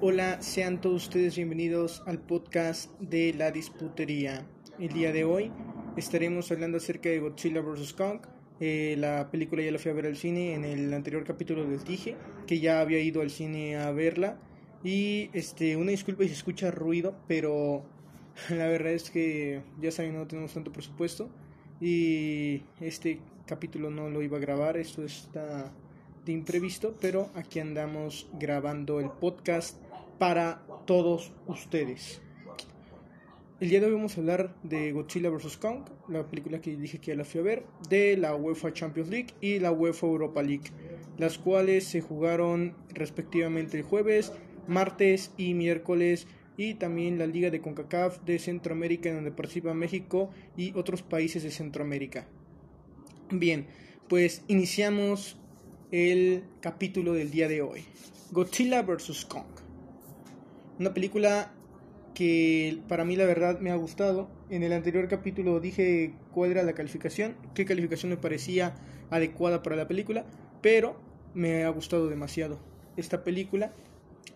Hola, sean todos ustedes bienvenidos al podcast de la disputería. El día de hoy estaremos hablando acerca de Godzilla vs. Kong. Eh, la película ya la fui a ver al cine en el anterior capítulo les dije que ya había ido al cine a verla. Y este, una disculpa si escucha ruido, pero la verdad es que ya saben, no tenemos tanto presupuesto. Y este capítulo no lo iba a grabar, esto está de imprevisto, pero aquí andamos grabando el podcast para todos ustedes. El día de hoy vamos a hablar de Godzilla vs. Kong, la película que dije que ya la fui a ver, de la UEFA Champions League y la UEFA Europa League, las cuales se jugaron respectivamente el jueves, martes y miércoles y también la Liga de CONCACAF de Centroamérica en donde participa México y otros países de Centroamérica. Bien, pues iniciamos el capítulo del día de hoy. Godzilla vs. Kong. Una película que para mí la verdad me ha gustado. En el anterior capítulo dije cuál era la calificación, qué calificación me parecía adecuada para la película, pero me ha gustado demasiado esta película.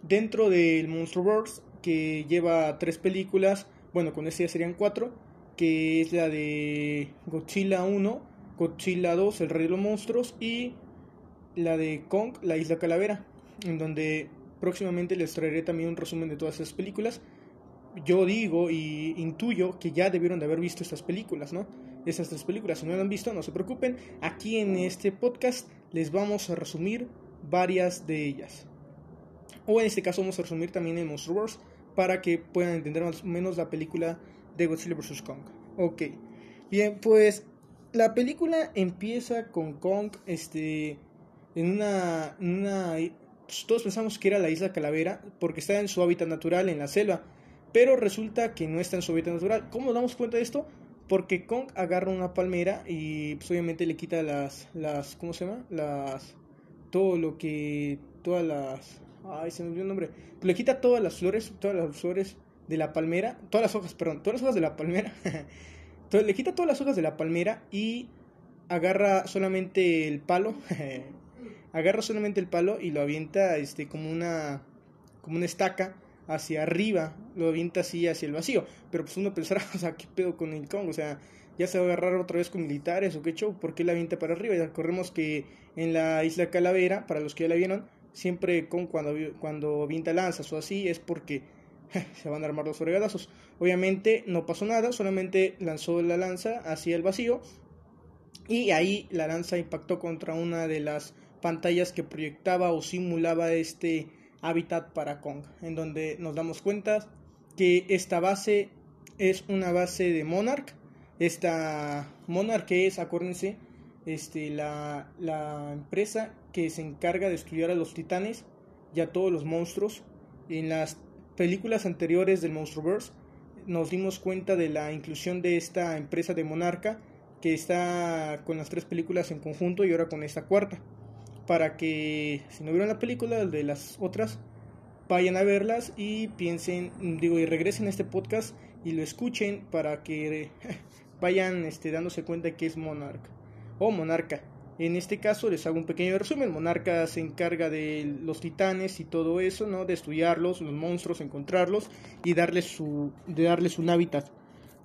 Dentro del Monsterverse, que lleva tres películas, bueno, con este ya serían cuatro, que es la de Godzilla 1, Godzilla 2, El Rey de los Monstruos y la de Kong, La Isla Calavera, en donde próximamente les traeré también un resumen de todas esas películas. Yo digo y intuyo que ya debieron de haber visto estas películas, ¿no? Esas tres películas, si no las han visto, no se preocupen. Aquí en este podcast les vamos a resumir varias de ellas. O en este caso vamos a resumir también el Monsterverse para que puedan entender más o menos la película de Godzilla vs. Kong. Ok. Bien, pues la película empieza con Kong, este, en una, una, pues, todos pensamos que era la isla Calavera porque está en su hábitat natural en la selva, pero resulta que no está en su hábitat natural. ¿Cómo nos damos cuenta de esto? Porque Kong agarra una palmera y pues obviamente le quita las, las, ¿cómo se llama? Las, todo lo que, todas las, ay, se me olvidó el nombre, le quita todas las flores, todas las flores de la palmera, todas las hojas, perdón, todas las hojas de la palmera. Entonces le quita todas las hojas de la palmera y agarra solamente el palo, agarra solamente el palo y lo avienta este como una como una estaca hacia arriba, lo avienta así hacia el vacío. Pero pues uno pensará, o sea, ¿qué pedo con el Kong? O sea, ya se va a agarrar otra vez con militares o qué show, ¿por qué la avienta para arriba? Ya recordemos que en la isla Calavera, para los que ya la vieron, siempre con cuando, cuando avienta lanzas o así es porque se van a armar los fregadazos. Obviamente no pasó nada, solamente lanzó la lanza hacia el vacío y ahí la lanza impactó contra una de las pantallas que proyectaba o simulaba este hábitat para Kong, en donde nos damos cuenta que esta base es una base de Monarch. Esta Monarch es, acuérdense, este, la, la empresa que se encarga de estudiar a los titanes y a todos los monstruos. En las películas anteriores del Monsterverse nos dimos cuenta de la inclusión de esta empresa de Monarca que está con las tres películas en conjunto y ahora con esta cuarta. Para que si no vieron la película de las otras, vayan a verlas y piensen, digo, y regresen a este podcast y lo escuchen para que vayan este, dándose cuenta que es Monarca o Monarca. En este caso les hago un pequeño resumen. Monarca se encarga de los titanes y todo eso, ¿no? De estudiarlos, los monstruos, encontrarlos y darles su, de darles un hábitat.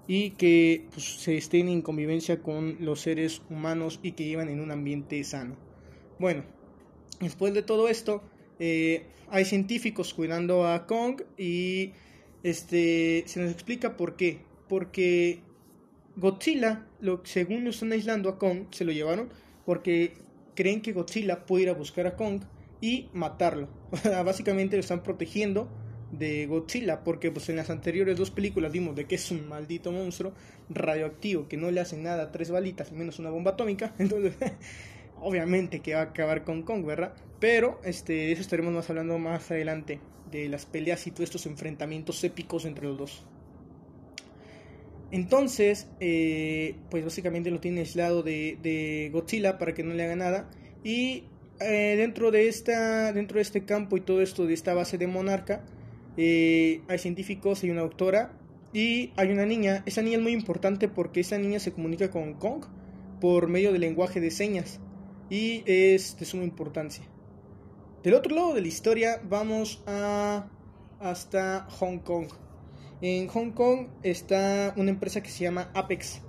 Y que pues, se estén en convivencia con los seres humanos y que vivan en un ambiente sano. Bueno, después de todo esto, eh, hay científicos cuidando a Kong y este se nos explica por qué. Porque Godzilla, lo, según lo están aislando a Kong, se lo llevaron porque creen que Godzilla puede ir a buscar a Kong y matarlo. Básicamente lo están protegiendo de Godzilla, porque pues en las anteriores dos películas vimos de que es un maldito monstruo radioactivo que no le hace nada a tres balitas, menos una bomba atómica. Entonces, obviamente que va a acabar con Kong, ¿verdad? Pero este, de eso estaremos más hablando más adelante, de las peleas y todos estos enfrentamientos épicos entre los dos. Entonces, eh, pues básicamente lo tiene aislado de, de, Godzilla para que no le haga nada. Y eh, dentro, de esta, dentro de este campo y todo esto de esta base de Monarca, eh, hay científicos, hay una doctora y hay una niña. Esa niña es muy importante porque esa niña se comunica con Kong por medio del lenguaje de señas y es de suma importancia. Del otro lado de la historia vamos a hasta Hong Kong. En Hong Kong está una empresa que se llama Apex.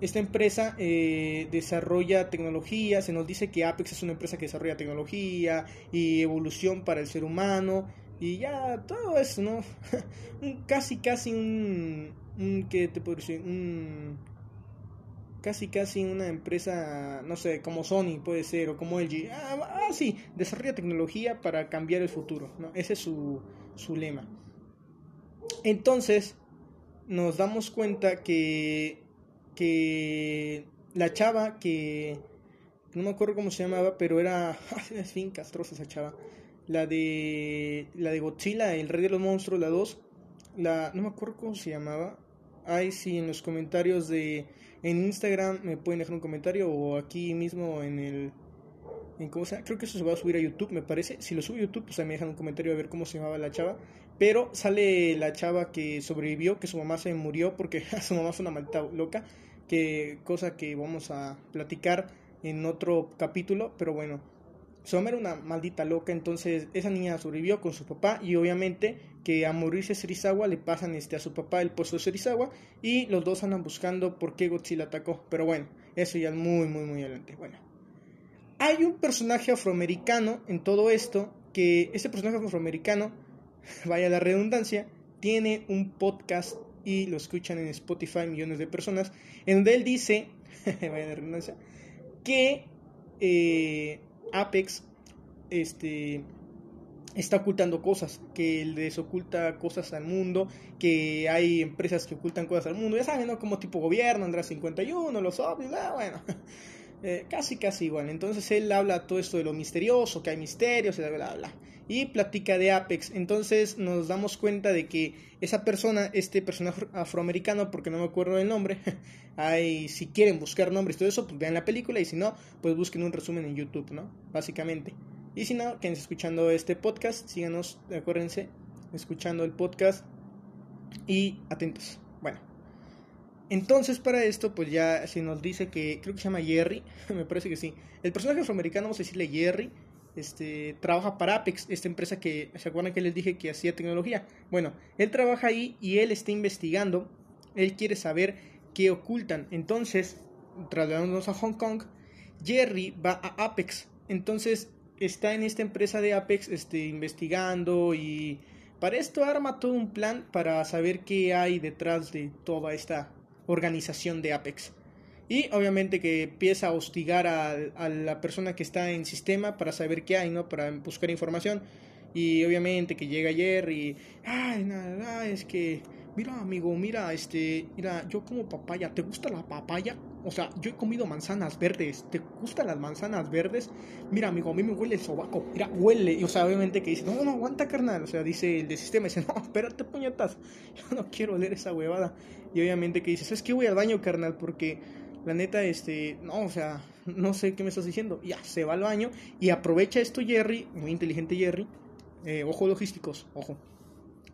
Esta empresa eh, desarrolla tecnología, se nos dice que Apex es una empresa que desarrolla tecnología y evolución para el ser humano y ya todo eso, ¿no? casi, casi un, un ¿qué te puedo decir? Un, casi, casi una empresa, no sé, como Sony puede ser o como LG. Ah, ah, sí, desarrolla tecnología para cambiar el futuro, ¿no? Ese es su, su lema. Entonces, nos damos cuenta que que la chava que no me acuerdo cómo se llamaba, pero era es fin castrosa esa chava. La de la de Godzilla, el rey de los monstruos, la 2, la no me acuerdo cómo se llamaba. Ahí sí en los comentarios de en Instagram me pueden dejar un comentario o aquí mismo en el en cómo se, creo que eso se va a subir a YouTube, me parece. Si lo subo a YouTube, pues ahí me dejan un comentario a ver cómo se llamaba la chava. Pero sale la chava que sobrevivió, que su mamá se murió porque su mamá es una maldita loca que cosa que vamos a platicar en otro capítulo, pero bueno, su mamá era una maldita loca, entonces esa niña sobrevivió con su papá y obviamente que a morirse Serizawa le pasan este, a su papá el pozo de Serizawa y los dos andan buscando por qué Godzilla atacó, pero bueno, eso ya es muy muy muy adelante. Bueno, hay un personaje afroamericano en todo esto que ese personaje afroamericano, vaya la redundancia, tiene un podcast y lo escuchan en Spotify millones de personas, en donde él dice, vaya redundancia, que eh, Apex este, está ocultando cosas, que les oculta cosas al mundo, que hay empresas que ocultan cosas al mundo, ya saben, ¿no? Como tipo gobierno, Andrés 51, los obvios, ah, bueno, eh, casi, casi igual. Entonces él habla todo esto de lo misterioso, que hay misterios, bla, bla, bla y platica de Apex. Entonces nos damos cuenta de que esa persona, este personaje afroamericano, porque no me acuerdo del nombre, hay, si quieren buscar nombres y todo eso, pues vean la película y si no, pues busquen un resumen en YouTube, ¿no? Básicamente. Y si no, quédense escuchando este podcast, síganos, acuérdense, escuchando el podcast y atentos. Bueno. Entonces, para esto, pues ya se nos dice que creo que se llama Jerry, me parece que sí. El personaje afroamericano, vamos a decirle Jerry, este, trabaja para Apex, esta empresa que, ¿se acuerdan que les dije que hacía tecnología? Bueno, él trabaja ahí y él está investigando, él quiere saber qué ocultan. Entonces, trasladándonos a Hong Kong, Jerry va a Apex. Entonces, está en esta empresa de Apex este, investigando y para esto arma todo un plan para saber qué hay detrás de toda esta organización de Apex. Y obviamente que empieza a hostigar a, a, la persona que está en sistema para saber qué hay, ¿no? Para buscar información. Y obviamente que llega ayer y, ay, nada, es que, mira amigo, mira, este, mira, yo como papaya, ¿te gusta la papaya? O sea, yo he comido manzanas verdes, ¿te gustan las manzanas verdes? Mira amigo, a mí me huele el sobaco, mira, huele. Y o sea, obviamente que dice, no, no, aguanta carnal. O sea, dice el de sistema, dice, no, espérate puñetas, yo no quiero oler esa huevada. Y obviamente que dice, es que voy al baño carnal? Porque la neta, este, no, o sea, no sé qué me estás diciendo. Ya, se va al baño y aprovecha esto Jerry, muy inteligente Jerry. Eh, ojo logísticos, ojo.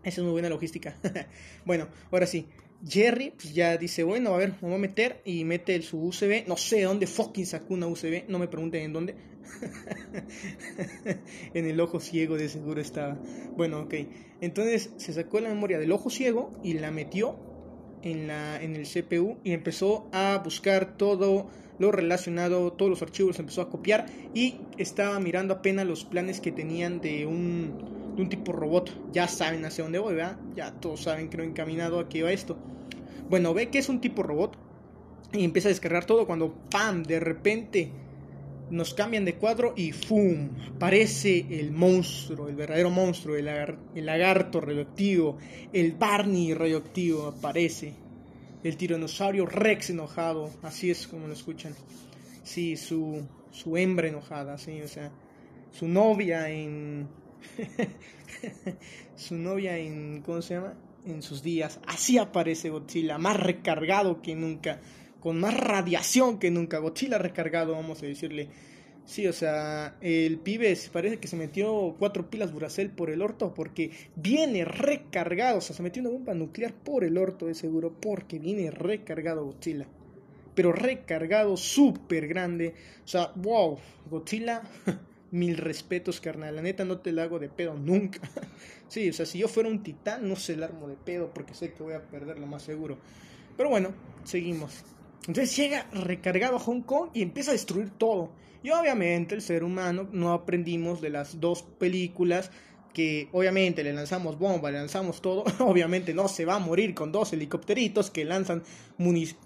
Esa es muy buena logística. bueno, ahora sí. Jerry pues ya dice, bueno, a ver, me voy a meter y mete su USB. No sé dónde fucking sacó una USB, no me pregunten en dónde. en el ojo ciego de seguro estaba. Bueno, ok. Entonces se sacó la memoria del ojo ciego y la metió en, la, en el CPU y empezó a buscar todo lo relacionado, todos los archivos empezó a copiar y estaba mirando apenas los planes que tenían de un, de un tipo robot. Ya saben hacia dónde voy, ¿verdad? Ya todos saben que no he encaminado a qué va esto. Bueno, ve que es un tipo robot y empieza a descargar todo cuando ¡pam! De repente nos cambian de cuadro y ¡fum! Aparece el monstruo, el verdadero monstruo, el, el lagarto radioactivo, el Barney radioactivo aparece. El tiranosaurio Rex enojado, así es como lo escuchan. Sí, su, su hembra enojada, sí, o sea, su novia en... su novia en... ¿Cómo se llama? En sus días. Así aparece Godzilla, más recargado que nunca con más radiación que nunca. Godzilla recargado, vamos a decirle. Sí, o sea, el pibe parece que se metió cuatro pilas Duracell por el orto porque viene recargado. O sea, se metió una bomba nuclear por el orto, de seguro, porque viene recargado Godzilla. Pero recargado súper grande. O sea, wow, Godzilla mil respetos, carnal. La neta no te la hago de pedo nunca. sí, o sea, si yo fuera un titán, no se la armo de pedo porque sé que voy a perder lo más seguro. Pero bueno, seguimos. Entonces llega recargado a Hong Kong y empieza a destruir todo. Y obviamente el ser humano no aprendimos de las dos películas que obviamente le lanzamos bomba, le lanzamos todo, obviamente no se va a morir con dos helicópteritos que lanzan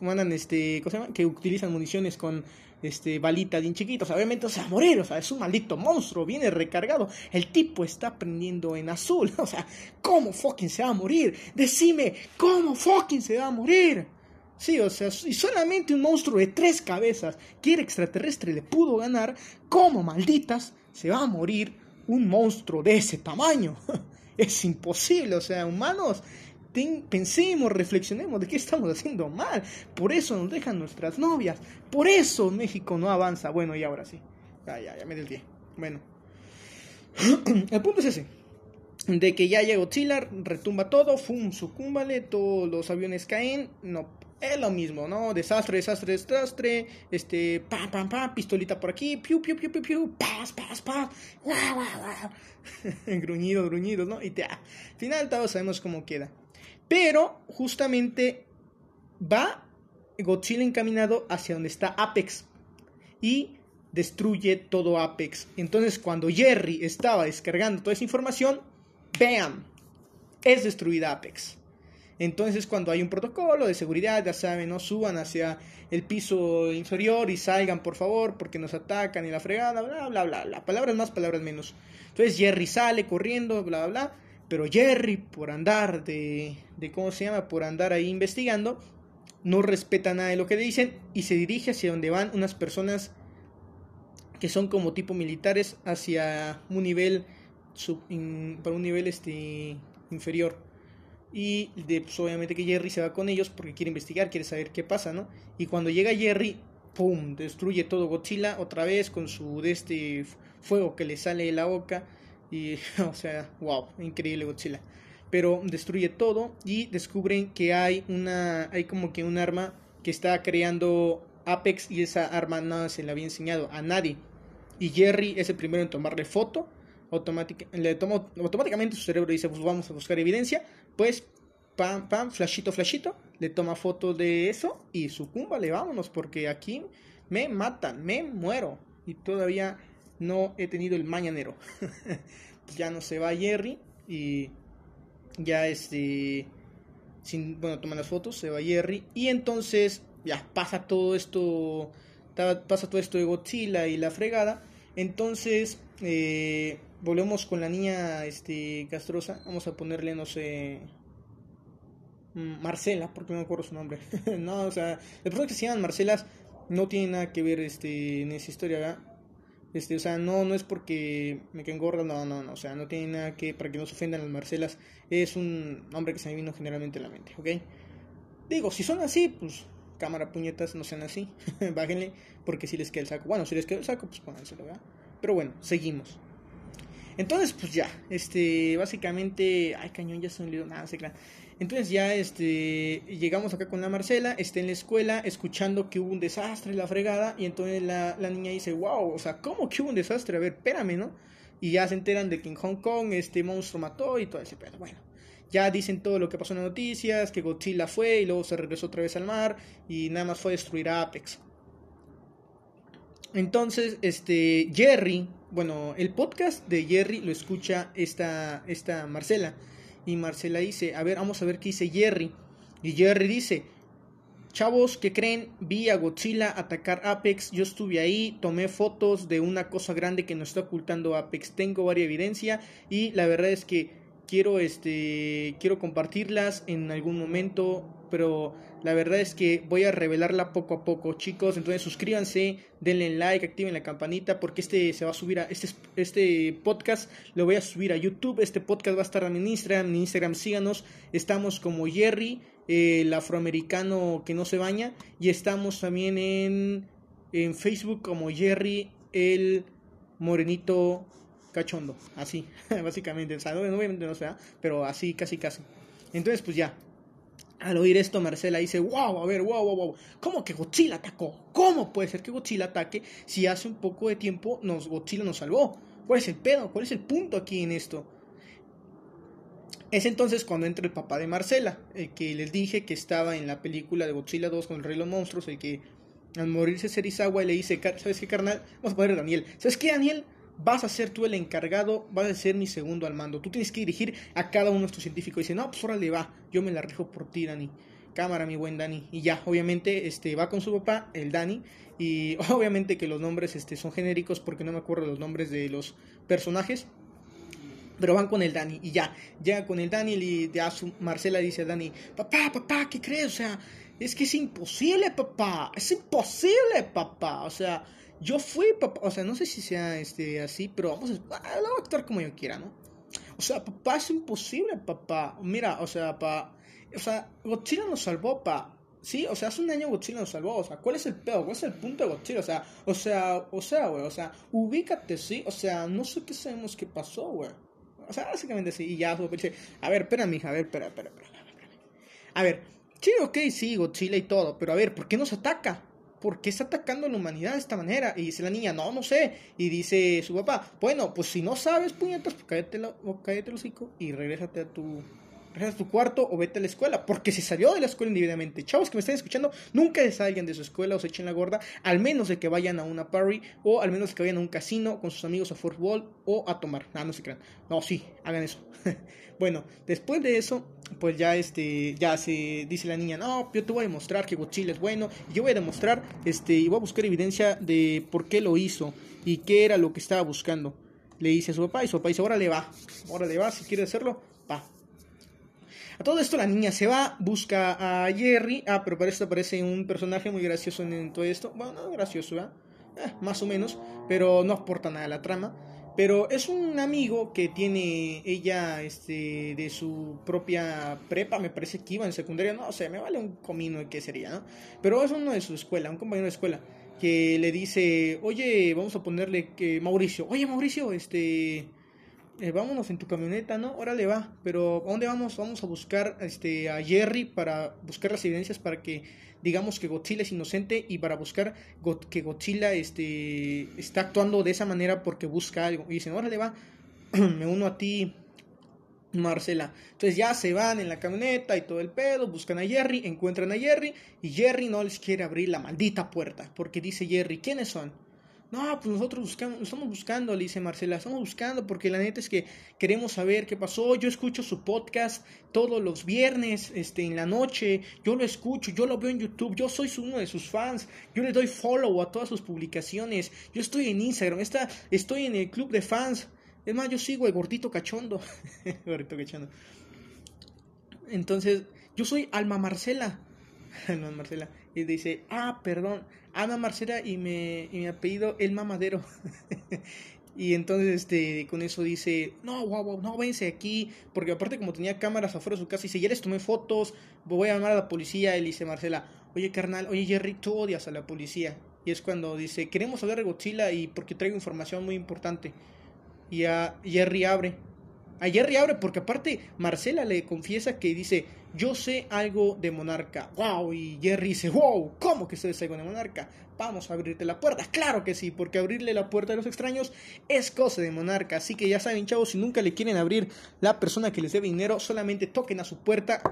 mandan este, que utilizan municiones con este balita bien chiquitos, obviamente se va a morir, o sea, es un maldito monstruo, viene recargado, el tipo está prendiendo en azul, o sea, ¿cómo fucking se va a morir? Decime, ¿cómo fucking se va a morir? Sí, o sea, y solamente un monstruo de tres cabezas que era extraterrestre le pudo ganar, ¿cómo malditas se va a morir un monstruo de ese tamaño. es imposible, o sea, humanos, pensemos, reflexionemos de qué estamos haciendo mal. Por eso nos dejan nuestras novias. Por eso México no avanza. Bueno, y ahora sí. Ya, ya, ya me pie. Bueno. El punto es ese. De que ya llega Godzilla, retumba todo, fum, sucúmbale, todos los aviones caen, no es lo mismo, ¿no? Desastre, desastre, desastre, este, pam, pam, pam, pistolita por aquí, piu, piu, piu, piu, piu, pas, pas, pas, guau, guau, guau. gruñidos, gruñidos, ¿no? Y te, al final todos sabemos cómo queda. Pero justamente va Godzilla encaminado hacia donde está Apex y destruye todo Apex. Entonces cuando Jerry estaba descargando toda esa información, ¡bam! Es destruida Apex. Entonces, cuando hay un protocolo de seguridad, ya saben, no suban hacia el piso inferior y salgan, por favor, porque nos atacan y la fregada, bla, bla, bla, bla. Palabras más, palabras menos. Entonces, Jerry sale corriendo, bla, bla, bla. Pero Jerry, por andar de, de ¿cómo se llama? Por andar ahí investigando, no respeta nada de lo que le dicen y se dirige hacia donde van unas personas que son como tipo militares hacia un nivel sub, para un nivel este inferior y de, pues, obviamente que Jerry se va con ellos porque quiere investigar, quiere saber qué pasa, ¿no? Y cuando llega Jerry, ¡pum! Destruye todo Godzilla otra vez con su de este fuego que le sale de la boca. Y, o sea, wow, increíble Godzilla. Pero destruye todo y descubren que hay una, hay como que un arma que está creando Apex y esa arma no se le había enseñado a nadie. Y Jerry es el primero en tomarle foto. le toma, automáticamente su cerebro dice, pues vamos a buscar evidencia pues, pam, pam, flashito, flashito, le toma foto de eso y le vámonos, porque aquí me matan, me muero. Y todavía no he tenido el mañanero. ya no se va Jerry y ya este sin bueno toma las fotos se va Jerry y entonces ya pasa todo esto pasa todo esto de Godzilla y la fregada entonces eh, volvemos con la niña este castrosa. Vamos a ponerle, no sé. Mm, Marcela, porque no me acuerdo su nombre. no, o sea, las personas que se llaman Marcelas no tienen nada que ver este, en esa historia, ¿verdad? Este, o sea, no, no es porque me queden gorda, no, no, no, o sea, no tiene nada que, para que no se ofendan las Marcelas, es un nombre que se me vino generalmente a la mente, ¿ok? Digo, si son así, pues, cámara puñetas, no sean así, bájenle, porque si les queda el saco, bueno, si les queda el saco, pues pónganselo, ¿verdad? Pero bueno, seguimos. Entonces, pues ya, este, básicamente, ay, cañón, ya se me nada, se claro. Entonces ya, este, llegamos acá con la Marcela, está en la escuela, escuchando que hubo un desastre, la fregada, y entonces la, la niña dice, wow, o sea, ¿cómo que hubo un desastre? A ver, espérame, ¿no? Y ya se enteran de que en Hong Kong este monstruo mató y todo ese pedo. Bueno, ya dicen todo lo que pasó en las noticias, que Godzilla fue y luego se regresó otra vez al mar y nada más fue a destruir a Apex. Entonces, este, Jerry, bueno, el podcast de Jerry lo escucha esta, esta Marcela. Y Marcela dice, a ver, vamos a ver qué dice Jerry. Y Jerry dice, chavos, ¿qué creen? Vi a Godzilla atacar Apex, yo estuve ahí, tomé fotos de una cosa grande que nos está ocultando Apex, tengo varias evidencia y la verdad es que quiero, este, quiero compartirlas en algún momento pero la verdad es que voy a revelarla poco a poco, chicos. Entonces suscríbanse, denle like, activen la campanita porque este se va a subir a este este podcast lo voy a subir a YouTube. Este podcast va a estar en Instagram, en Instagram síganos. Estamos como Jerry, el afroamericano que no se baña y estamos también en en Facebook como Jerry el morenito cachondo, así, básicamente, o sea, obviamente no sea, pero así casi casi. Entonces, pues ya, Al oír esto, Marcela dice, wow, a ver, wow, wow, wow, ¿cómo que Godzilla atacó? ¿Cómo puede ser que Godzilla ataque si hace un poco de tiempo nos, Godzilla nos salvó? ¿Cuál es el pedo? ¿Cuál es el punto aquí en esto? Es entonces cuando entra el papá de Marcela, el que les dije que estaba en la película de Godzilla 2 con el Rey de los Monstruos, el que al morirse Serizawa le dice, ¿sabes qué, carnal? Vamos a poner a Daniel. ¿Sabes qué, Daniel? Vas a ser tú el encargado, vas a ser mi segundo al mando. Tú tienes que dirigir a cada uno de estos científicos. Y dice, no, pues órale, va, yo me la rijo por ti, Dani. Cámara, mi buen Dani. Y ya, obviamente, este, va con su papá, el Dani. Y obviamente que los nombres este, son genéricos porque no me acuerdo los nombres de los personajes. Pero van con el Dani y ya, ya con el Dani y ya su Marcela dice a Dani, papá, papá, ¿qué crees? O sea, es que es imposible, papá, es imposible, papá. O sea, yo fui, papá, o sea, no sé si sea este así, pero vamos a, ah, a actuar como yo quiera, ¿no? O sea, papá, es imposible, papá. Mira, o sea, papá, o sea, Godzilla nos salvó, papá. Sí, o sea, hace un año Godzilla nos salvó, o sea, ¿cuál es el pedo? ¿Cuál es el punto de Godzilla? O sea, o sea, o sea, güey, o sea, ubícate, sí, o sea, no sé qué sabemos qué pasó, güey. O sea, básicamente sí. Y ya a ver, espera, mija, a ver, espera, espera, espera, espera. A ver, sí, ok, sí, Godzilla y todo, pero a ver, ¿por qué nos ataca? ¿Por qué está atacando a la humanidad de esta manera? Y dice la niña, no, no sé. Y dice su papá, bueno, pues si no sabes, puñetas, pues cállate, la, cállate el hocico y regrésate a tu a tu cuarto o vete a la escuela, porque se salió de la escuela individualmente. Chavos que me estén escuchando, nunca se salgan de su escuela o se echen la gorda, al menos de que vayan a una party o al menos de que vayan a un casino con sus amigos a fútbol o a tomar. Ah, no se crean. No, sí, hagan eso. bueno, después de eso, pues ya este, ya se dice la niña, no, yo te voy a demostrar que Godzilla es bueno, y yo voy a demostrar, este, y voy a buscar evidencia de por qué lo hizo y qué era lo que estaba buscando. Le dice a su papá y su papá dice, órale va, órale va, si quiere hacerlo, a todo esto la niña se va, busca a Jerry. Ah, pero para esto aparece un personaje muy gracioso en todo esto. Bueno, no gracioso, ¿eh? más o menos, pero no aporta nada a la trama. Pero es un amigo que tiene ella este, de su propia prepa, me parece que iba en secundaria, no o sé, sea, me vale un comino qué sería, ¿no? Pero es uno de su escuela, un compañero de escuela, que le dice, oye, vamos a ponerle que Mauricio, oye Mauricio, este, eh, vámonos en tu camioneta, ¿no? Órale va, pero ¿a dónde vamos? Vamos a buscar este, a Jerry para buscar las evidencias para que digamos que Godzilla es inocente y para buscar que Godzilla este, está actuando de esa manera porque busca algo. Y dicen, órale va, me uno a ti, Marcela. Entonces ya se van en la camioneta y todo el pedo, buscan a Jerry, encuentran a Jerry y Jerry no les quiere abrir la maldita puerta porque dice Jerry, ¿quiénes son? No, pues nosotros buscamos, estamos buscando, le dice Marcela, estamos buscando porque la neta es que queremos saber qué pasó. Yo escucho su podcast todos los viernes, este, en la noche. Yo lo escucho, yo lo veo en YouTube. Yo soy uno de sus fans. Yo le doy follow a todas sus publicaciones. Yo estoy en Instagram, está, estoy en el club de fans. Es más, yo sigo el gordito cachondo. gordito cachondo. Entonces, yo soy Alma Marcela. Alma Marcela. Y dice, ah, perdón, Ana Marcela y, me, y mi apellido El Mamadero. y entonces este, con eso dice, no, wow, wow, no, váyanse aquí. Porque aparte como tenía cámaras afuera de su casa, dice, ya les tomé fotos, voy a llamar a la policía. Y dice Marcela, oye carnal, oye Jerry, tú odias a la policía. Y es cuando dice, queremos hablar de Godzilla y porque traigo información muy importante. Y a Jerry abre. A Jerry abre porque aparte Marcela le confiesa que dice, yo sé algo de Monarca. ¡Wow! Y Jerry dice, ¡Wow! ¿Cómo que sabes algo de Monarca? Vamos a abrirte la puerta. Claro que sí, porque abrirle la puerta a los extraños es cosa de Monarca. Así que ya saben, chavos, si nunca le quieren abrir la persona que les debe dinero, solamente toquen a su puerta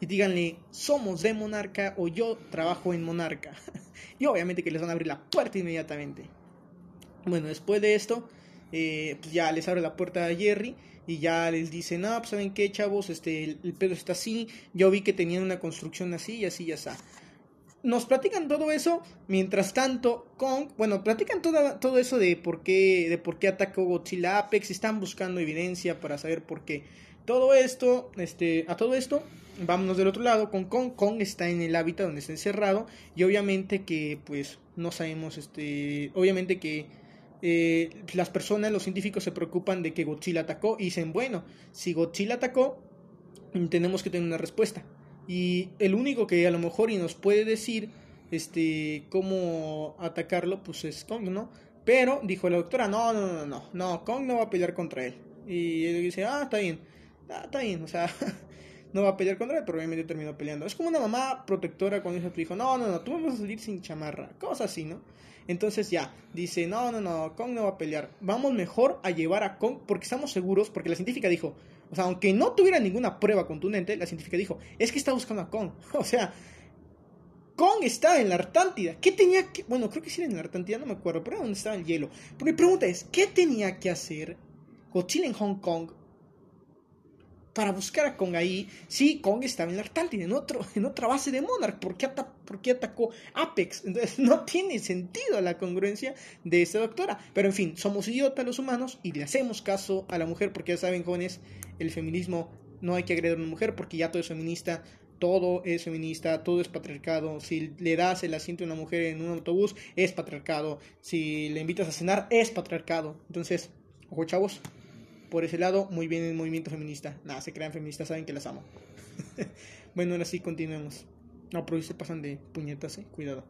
y díganle, somos de Monarca o yo trabajo en Monarca. y obviamente que les van a abrir la puerta inmediatamente. Bueno, después de esto, eh, pues ya les abre la puerta a Jerry y ya les dicen, no, pues saben qué, chavos, este, el, pedo está así, yo vi que tenían una construcción así y así ya está. Nos platican todo eso, mientras tanto, Kong, bueno, platican todo, todo eso de por qué, de por qué atacó Godzilla Apex, están buscando evidencia para saber por qué. Todo esto, este, a todo esto, vámonos del otro lado con Kong. Kong está en el hábitat donde está encerrado y obviamente que, pues, no sabemos, este, obviamente que eh, las personas, los científicos se preocupan de que Godzilla atacó y dicen, bueno, si Godzilla atacó, tenemos que tener una respuesta. Y el único que a lo mejor y nos puede decir este cómo atacarlo, pues es Kong, ¿no? Pero dijo la doctora, no, no, no, no, Kong no va a pelear contra él. Y él dice, ah, está bien, ah, está bien, o sea, no va a pelear contra él, pero obviamente terminó peleando. Es como una mamá protectora cuando dice a tu hijo, no, no, no, tú vas a salir sin chamarra, cosas así, ¿no? Entonces ya, dice, no, no, no, Kong no va a pelear. Vamos mejor a llevar a Kong porque estamos seguros, porque la científica dijo, o sea, aunque no tuviera ninguna prueba contundente, la científica dijo, es que está buscando a Kong. O sea, Kong estaba en la Artántida. ¿Qué tenía que.? Bueno, creo que sí era en la Artántida, no me acuerdo, pero era donde estaba el hielo. Pero mi pregunta es: ¿qué tenía que hacer Godzilla en Hong Kong para buscar a Kong ahí si Kong estaba en la Artántida, en, otro, en otra base de Monarch? ¿Por qué, ¿Por qué atacó Apex? Entonces no tiene sentido la congruencia de esta doctora. Pero en fin, somos idiotas los humanos y le hacemos caso a la mujer porque ya saben, jóvenes, el feminismo no hay que agredir a una mujer porque ya todo es feminista todo es feminista, todo es patriarcado. Si le das el asiento a una mujer en un autobús, es patriarcado. Si le invitas a cenar, es patriarcado. Entonces, ojo chavos, por ese lado, muy bien el movimiento feminista. Nada, se crean feministas, saben que las amo. bueno, ahora sí, continuemos. No, pero se pasan de puñetas, eh. Cuidado.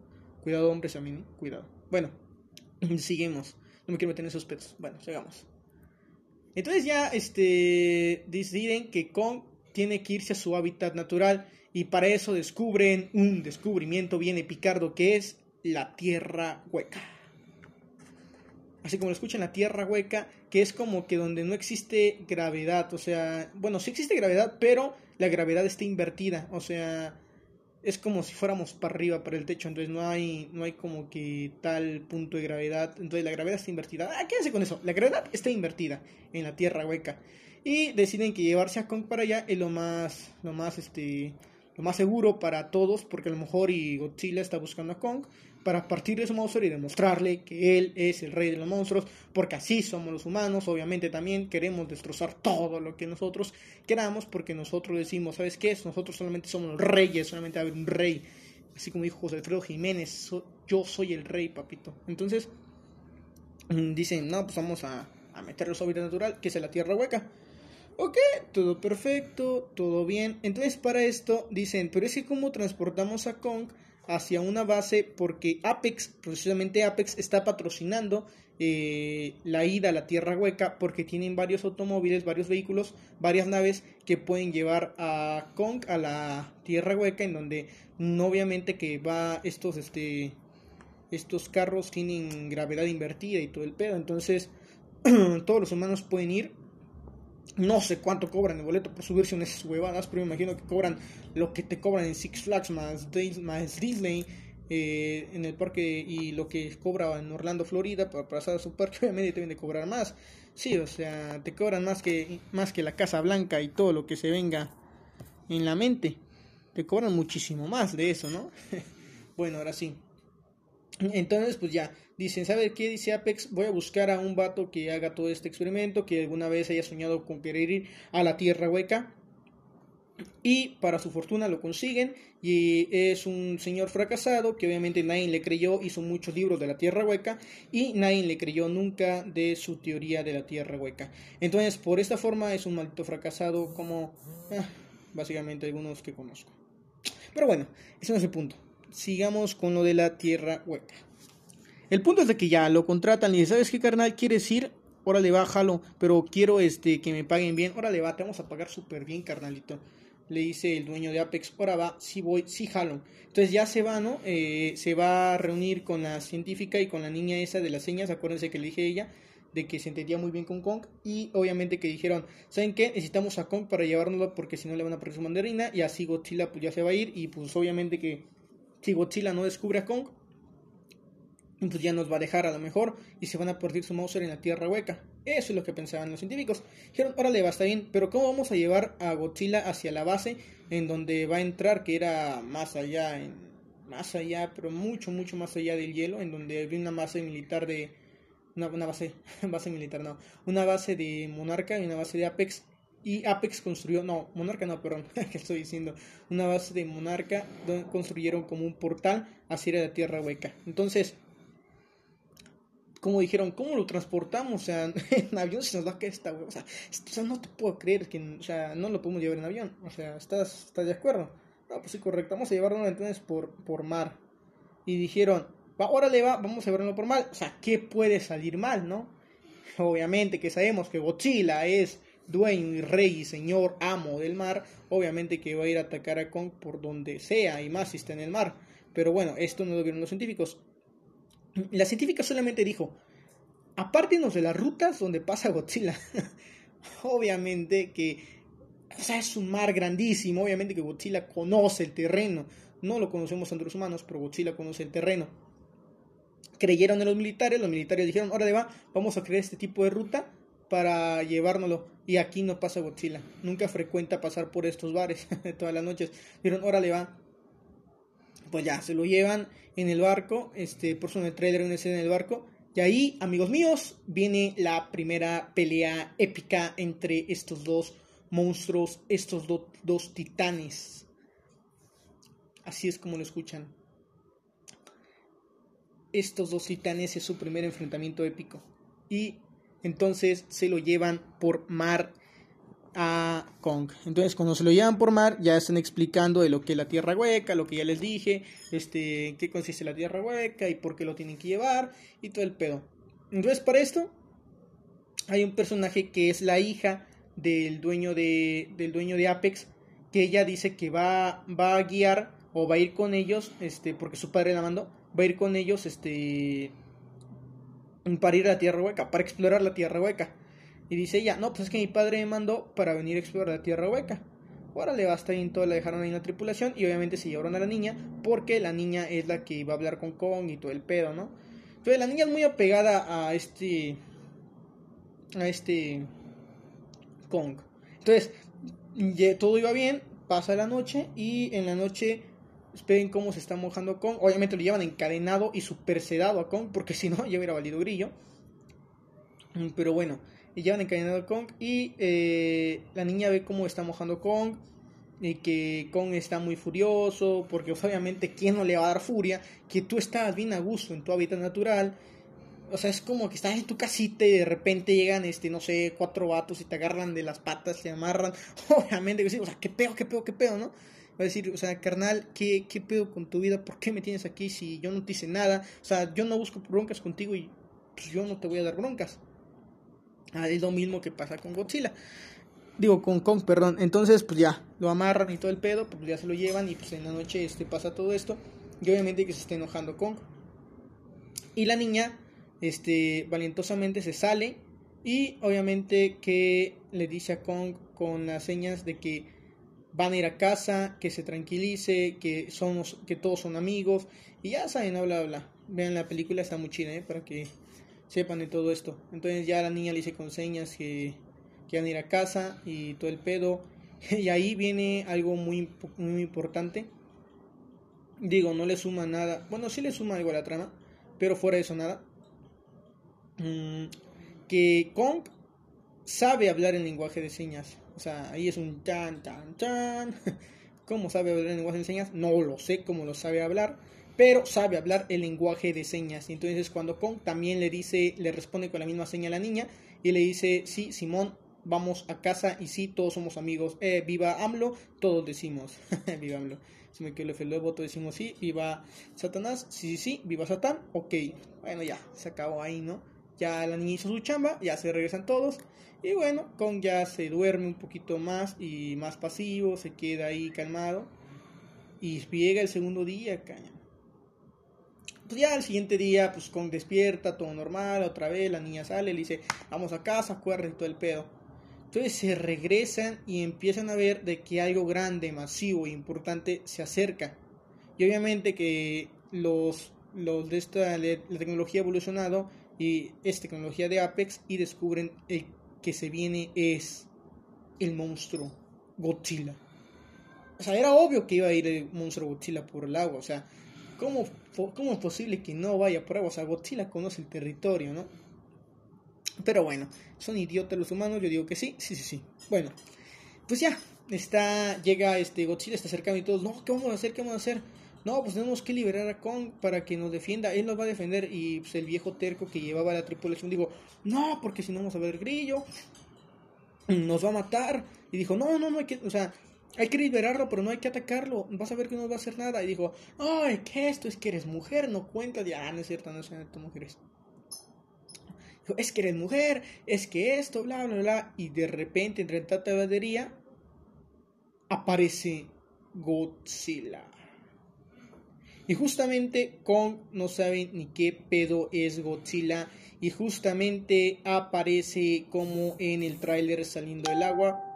Cuidado, hombres a mí, cuidado. Bueno, seguimos. No me quiero meter en esos pedos. Bueno, sigamos. Entonces ya este deciden que Kong tiene que irse a su hábitat natural y para eso descubren un descubrimiento bien epicardo que es la tierra hueca. Así como lo escuchan, la tierra hueca, que es como que donde no existe gravedad, o sea, bueno, sí existe gravedad, pero la gravedad está invertida, o sea, es como si fuéramos para arriba, para el techo, entonces no hay, no hay como que tal punto de gravedad, entonces la gravedad está invertida. Ah, quédense con eso, la gravedad está invertida en la tierra hueca. Y deciden que llevarse a Kong para allá es lo más, lo más, este, lo más seguro para todos, porque a lo mejor y Godzilla está buscando a Kong para partir de su monstruo y demostrarle que él es el rey de los monstruos, porque así somos los humanos, obviamente también queremos destrozar todo lo que nosotros queramos, porque nosotros decimos, ¿sabes qué? Nosotros solamente somos los reyes, solamente hay un rey, así como dijo José Alfredo Jiménez, yo soy el rey, papito. Entonces, mm, dicen, no, pues vamos a, a meterlo hábitat natural, que es la tierra hueca. Ok, todo perfecto, todo bien. Entonces para esto dicen, pero es que cómo transportamos a Kong hacia una base porque Apex, precisamente Apex está patrocinando eh, la ida a la Tierra Hueca porque tienen varios automóviles, varios vehículos, varias naves que pueden llevar a Kong a la Tierra Hueca en donde no, obviamente que va estos este estos carros tienen gravedad invertida y todo el pedo, entonces todos los humanos pueden ir no sé cuánto cobran el boleto por subirse en esas huevadas, pero me imagino que cobran lo que te cobran en Six Flags más, Disney eh, en el parque y lo que cobra en Orlando, Florida para pasar a su parque, obviamente te deben de cobrar más. Sí, o sea, te cobran más que, más que la Casa Blanca y todo lo que se venga en la mente. Te cobran muchísimo más de eso, ¿no? bueno, ahora sí. Entonces, pues ya, dicen, ¿sabe qué? Dice Apex, voy a buscar a un vato que haga todo este experimento, que alguna vez haya soñado con querer ir a la Tierra Hueca. Y para su fortuna lo consiguen y es un señor fracasado que obviamente nadie le creyó, hizo muchos libros de la Tierra Hueca y nadie le creyó nunca de su teoría de la Tierra Hueca. Entonces, por esta forma es un maldito fracasado como ah, básicamente algunos que conozco. Pero bueno, ese no es el punto sigamos con lo de la tierra hueca. El punto es de que ya lo contratan y dice, ¿sabes qué, carnal? ¿Quieres ir? Órale, bájalo, pero quiero este, que me paguen bien. Órale, va, te vamos a pagar súper bien, carnalito. Le dice el dueño de Apex, ahora va, sí voy, sí jalo. Entonces ya se va, ¿no? Eh, se va a reunir con la científica y con la niña esa de las señas, acuérdense que le dije a ella, de que se entendía muy bien con Kong y obviamente que dijeron, ¿saben qué? Necesitamos a Kong para llevárnoslo porque si no le van a perder su mandarina y así Godzilla pues ya se va a ir y pues obviamente que si Godzilla no descubre a Kong, pues ya nos va a dejar a lo mejor y se van a partir su Mauser en la Tierra Hueca. Eso es lo que pensaban los científicos. Dijeron, órale, va, está bien, pero ¿cómo vamos a llevar a Godzilla hacia la base en donde va a entrar, que era más allá, en, más allá, pero mucho, mucho más allá del hielo, en donde había una base militar de... Una, una base, base militar, no, una base de Monarca y una base de Apex y Apex construyó, no, Monarca no, perdón, que estoy diciendo, una base de Monarca donde construyeron como un portal hacia la Tierra Hueca. Entonces, como dijeron, ¿cómo lo transportamos? O sea, en avión se nos va a caer esta, o sea, o sea, no te puedo creer que, o sea, no lo podemos llevar en avión. O sea, ¿estás, estás de acuerdo? No, pues sí, correcto, vamos a llevarlo entonces por, por mar. Y dijeron, va, órale, va, vamos a llevarlo por mar. O sea, ¿qué puede salir mal, no? Obviamente que sabemos que Godzilla es dueño y rey y señor amo del mar, obviamente que va a ir a atacar a Kong por donde sea y más si está en el mar. Pero bueno, esto no lo vieron los científicos. La científica solamente dijo, apártenos de las rutas donde pasa Godzilla. obviamente que, o sea, es un mar grandísimo, obviamente que Godzilla conoce el terreno. No lo conocemos entre los humanos, pero Godzilla conoce el terreno. Creyeron en los militares, los militares dijeron, de va, vamos a crear este tipo de ruta para llevárnoslo. Y aquí no pasa Godzilla. Nunca frecuenta pasar por estos bares todas las noches. Dijeron, órale va. Pues ya, se lo llevan en el barco. Este, por el trailer una escena en el barco. Y ahí, amigos míos, viene la primera pelea épica entre estos dos monstruos, estos dos titanes. Así es como lo escuchan. Estos dos titanes es su primer enfrentamiento épico. Y entonces se lo llevan por mar a Kong. Entonces, cuando se lo llevan por mar, ya están explicando de lo que es la tierra hueca, lo que ya les dije, este, qué consiste la tierra hueca y por qué lo tienen que llevar y todo el pedo. Entonces, para esto, hay un personaje que es la hija del dueño de, del dueño de Apex, que ella dice que va, va a guiar o va a ir con ellos, este, porque su padre la mandó, va a ir con ellos, este, para ir a la tierra hueca, para explorar la tierra hueca. Y dice ella, no, pues es que mi padre me mandó para venir a explorar la Tierra Hueca. Órale, basta y todo la dejaron ahí en la tripulación y obviamente se llevaron a la niña porque la niña es la que iba a hablar con Kong y todo el pedo, ¿no? Entonces la niña es muy apegada a este... a este... Kong. Entonces, todo iba bien, pasa la noche y en la noche ven cómo se está mojando Kong. Obviamente lo llevan encadenado y super sedado a Kong porque si no ya hubiera valido grillo. Pero bueno, y llevan encadenado a Kong y eh, la niña ve cómo está mojando Kong y que Kong está muy furioso porque obviamente quién no le va a dar furia que tú estás bien a gusto en tu hábitat natural o sea es como que estás en tu casita y de repente llegan este no sé cuatro vatos y te agarran de las patas te amarran obviamente o sea qué pedo qué pedo qué pedo no va a decir, o sea, carnal, ¿qué, ¿qué pedo con tu vida? ¿Por qué me tienes aquí si yo no te hice nada? O sea, yo no busco broncas contigo y pues, yo no te voy a dar broncas. Ah, es lo mismo que pasa con Godzilla. Digo, con Kong, perdón. Entonces, pues ya, lo amarran y todo el pedo, pues ya se lo llevan y pues en la noche este, pasa todo esto. Y obviamente que se está enojando Kong. Y la niña, este, valientosamente se sale y obviamente que le dice a Kong con las señas de que van a ir a casa, que se tranquilice, que somos, que todos son amigos y ya saben, bla bla bla. Vean la película, está muy chida, ¿eh? para que sepan de todo esto. Entonces ya la niña le dice con señas que, que van a ir a casa y todo el pedo. Y ahí viene algo muy, muy importante. Digo, no le suma nada. Bueno, sí le suma algo a la trama, pero fuera de eso nada. Mm, que Kong sabe hablar en lenguaje de señas. O sea, ahí es un tan, tan, tan. ¿Cómo sabe hablar en lenguaje de señas? No lo sé cómo lo sabe hablar pero sabe hablar el lenguaje de señas. Y entonces cuando Kong también le dice, le responde con la misma seña a la niña y le dice, sí, Simón, vamos a casa y sí, todos somos amigos. Eh, viva AMLO, todos decimos, viva AMLO. Si me quedo el voto decimos sí, viva Satanás, sí, sí, sí, viva Satán, ok. Bueno, ya, se acabó ahí, ¿no? Ya la niña hizo su chamba, ya se regresan todos. Y bueno, Kong ya se duerme un poquito más y más pasivo, se queda ahí calmado. Y llega el segundo día, caña pues ya al siguiente día, pues con despierta, todo normal, otra vez la niña sale, le dice, vamos a casa, acuerda todo el pedo. Entonces se regresan y empiezan a ver de que algo grande, masivo e importante se acerca. Y obviamente que los, los de esta la tecnología ha evolucionado y es tecnología de Apex y descubren que se viene es el monstruo Godzilla. O sea, era obvio que iba a ir el monstruo Godzilla por el agua, o sea, ¿Cómo, ¿Cómo es posible que no vaya por agua? O sea, Godzilla conoce el territorio, ¿no? Pero bueno, son idiotas los humanos, yo digo que sí, sí, sí, sí. Bueno, pues ya, está, llega este Godzilla, está cercano y todos, no, ¿qué vamos a hacer? ¿Qué vamos a hacer? No, pues tenemos que liberar a Kong para que nos defienda, él nos va a defender. Y pues, el viejo terco que llevaba la tripulación dijo, no, porque si no vamos a ver grillo, nos va a matar. Y dijo, no, no, no hay que, o sea, hay que liberarlo, pero no hay que atacarlo. Vas a ver que no va a hacer nada. Y dijo, ay, ¿qué esto? Es que eres mujer, no cuenta. Ya, ah, no es cierto, no cierto, mujeres. es que eres mujer, es que esto, bla, bla, bla. Y de repente, entre tanta batería, aparece Godzilla. Y justamente Kong no sabe ni qué pedo es Godzilla. Y justamente aparece como en el tráiler saliendo del agua.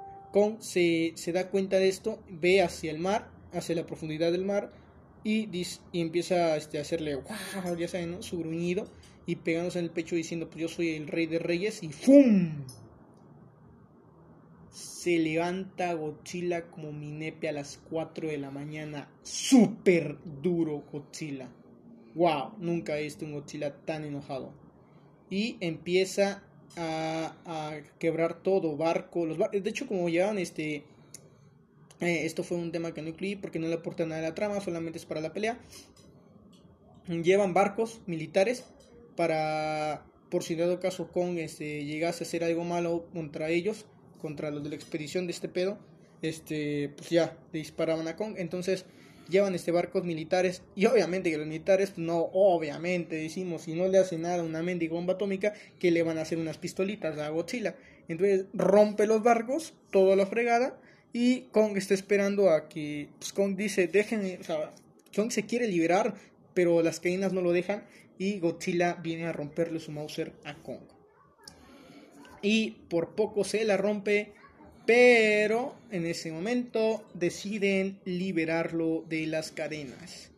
Se, da cuenta de esto, ve hacia el mar, hacia la profundidad del mar. Y, empieza este, a hacerle, ya saben, su gruñido. Y pegándose en el pecho diciendo, pues yo soy el rey de reyes. Y ¡fum! se levanta Godzilla como Minepe a las 4 de la mañana. Súper duro Godzilla. Wow, nunca he visto un Godzilla tan enojado. Y empieza a, quebrar todo, barco. Los de hecho, como llevan este... Eh, esto fue un tema que no incluí porque no le aporta nada a la trama, solamente es para la pelea. Llevan barcos militares para, por si dado caso Kong este, llegase a hacer algo malo contra ellos, contra los de la expedición de este pedo, este, pues ya le disparaban a Kong. Entonces llevan este barcos militares y obviamente que los militares pues, no obviamente decimos si no le hacen nada una mendiga bomba atómica que le van a hacer unas pistolitas a Godzilla. Entonces rompe los barcos toda la fregada y Kong está esperando a que pues, Kong dice dejen o sea Kong se quiere liberar pero las cadenas no lo dejan y Godzilla viene a romperle su Mauser a Kong. Y por poco se la rompe, pero en ese momento deciden liberarlo de las cadenas.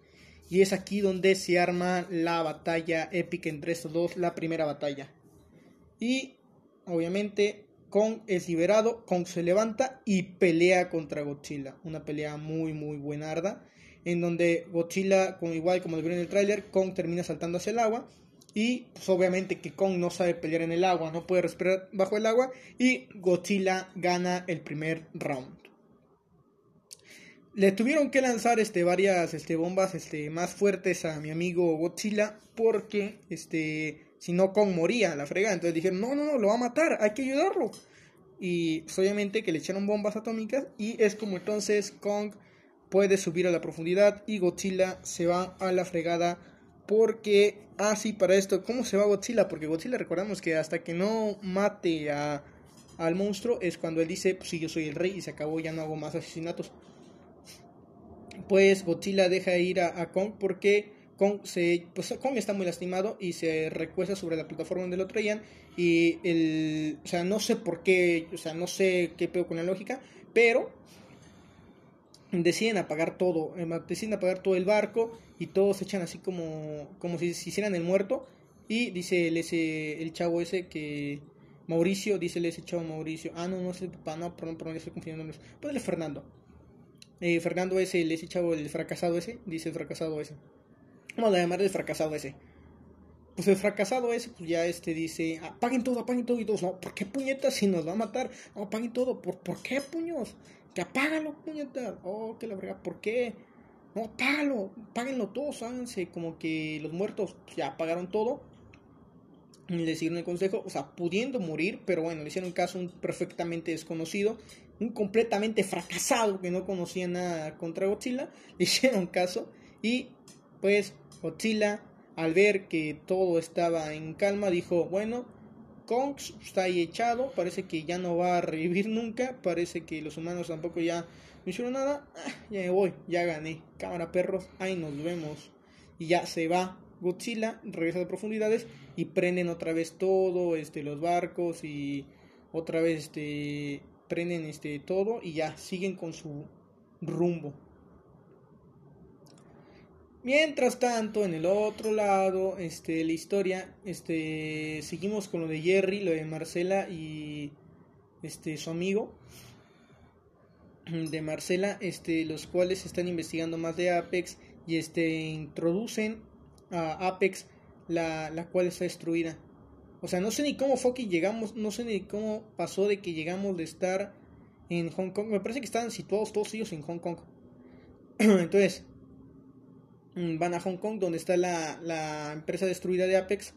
Y es aquí donde se arma la batalla épica entre estos dos, la primera batalla. Y obviamente Kong es liberado, Kong se levanta y pelea contra Godzilla. Una pelea muy muy buenarda. En donde Godzilla, igual como lo vieron en el tráiler, Kong termina saltando hacia el agua y pues obviamente que Kong no sabe pelear en el agua, no puede respirar bajo el agua. Y Godzilla gana el primer round. Le tuvieron que lanzar este, varias este, bombas este, más fuertes a mi amigo Godzilla. Porque este, si no Kong moría la fregada. Entonces dijeron, no, no, no, lo va a matar, hay que ayudarlo. Y pues, obviamente que le echaron bombas atómicas. Y es como entonces Kong puede subir a la profundidad y Godzilla se va a la fregada porque, ah, sí, para esto, ¿cómo se va Godzilla? Porque Godzilla recordamos que hasta que no mate a, al monstruo es cuando él dice, pues sí, yo soy el rey y se acabó, ya no hago más asesinatos. Pues Godzilla deja ir a, Kong porque Kong, se, pues Kong está muy lastimado y se recuesta sobre la plataforma donde lo traían. Y el, o sea, no sé por qué, o sea, no sé qué pedo con la lógica, pero deciden apagar todo, eh, deciden apagar todo el barco y todos se echan así como, como si se hicieran el muerto. Y dice el, ese, el chavo ese que Mauricio, dice ese chavo Mauricio, ah no, no es el papá, no, perdón, perdón, ya estoy confundiendo nombres, ponle Fernando, eh, Fernando ese, el, ese chavo, el fracasado ese, dice el fracasado ese, vamos a llamarle el fracasado ese, pues el fracasado ese, pues ya este dice, apaguen todo, apaguen todo y todos, no, ¿por qué puñetas si nos va a matar? No, apaguen todo, ¿por, ¿por qué puños? Que apágalo, puñeta. Oh, que la verdad, ¿por qué? No, apágalo, apáguenlo todos, háganse como que los muertos ya apagaron todo. Le siguieron el consejo, o sea, pudiendo morir, pero bueno, le hicieron caso a un perfectamente desconocido, un completamente fracasado que no conocía nada contra Godzilla, le hicieron caso y pues Godzilla al ver que todo estaba en calma dijo, bueno, Kong está ahí echado, parece que ya no va a revivir nunca, parece que los humanos tampoco ya no hicieron nada, ah, ya me voy, ya gané, cámara perros, ahí nos vemos. Y ya se va Godzilla, regresa de profundidades y prenden otra vez todo, este, los barcos y otra vez este, prenden este, todo y ya siguen con su rumbo. Mientras tanto, en el otro lado, este, la historia, este, seguimos con lo de Jerry, lo de Marcela y este, su amigo de Marcela, este, los cuales están investigando más de Apex y este, introducen a Apex, la, la cual está destruida. O sea, no sé ni cómo fue que llegamos, no sé ni cómo pasó de que llegamos de estar en Hong Kong. Me parece que estaban situados todos ellos en Hong Kong. Entonces, van a Hong Kong, donde está la, empresa destruida de Apex.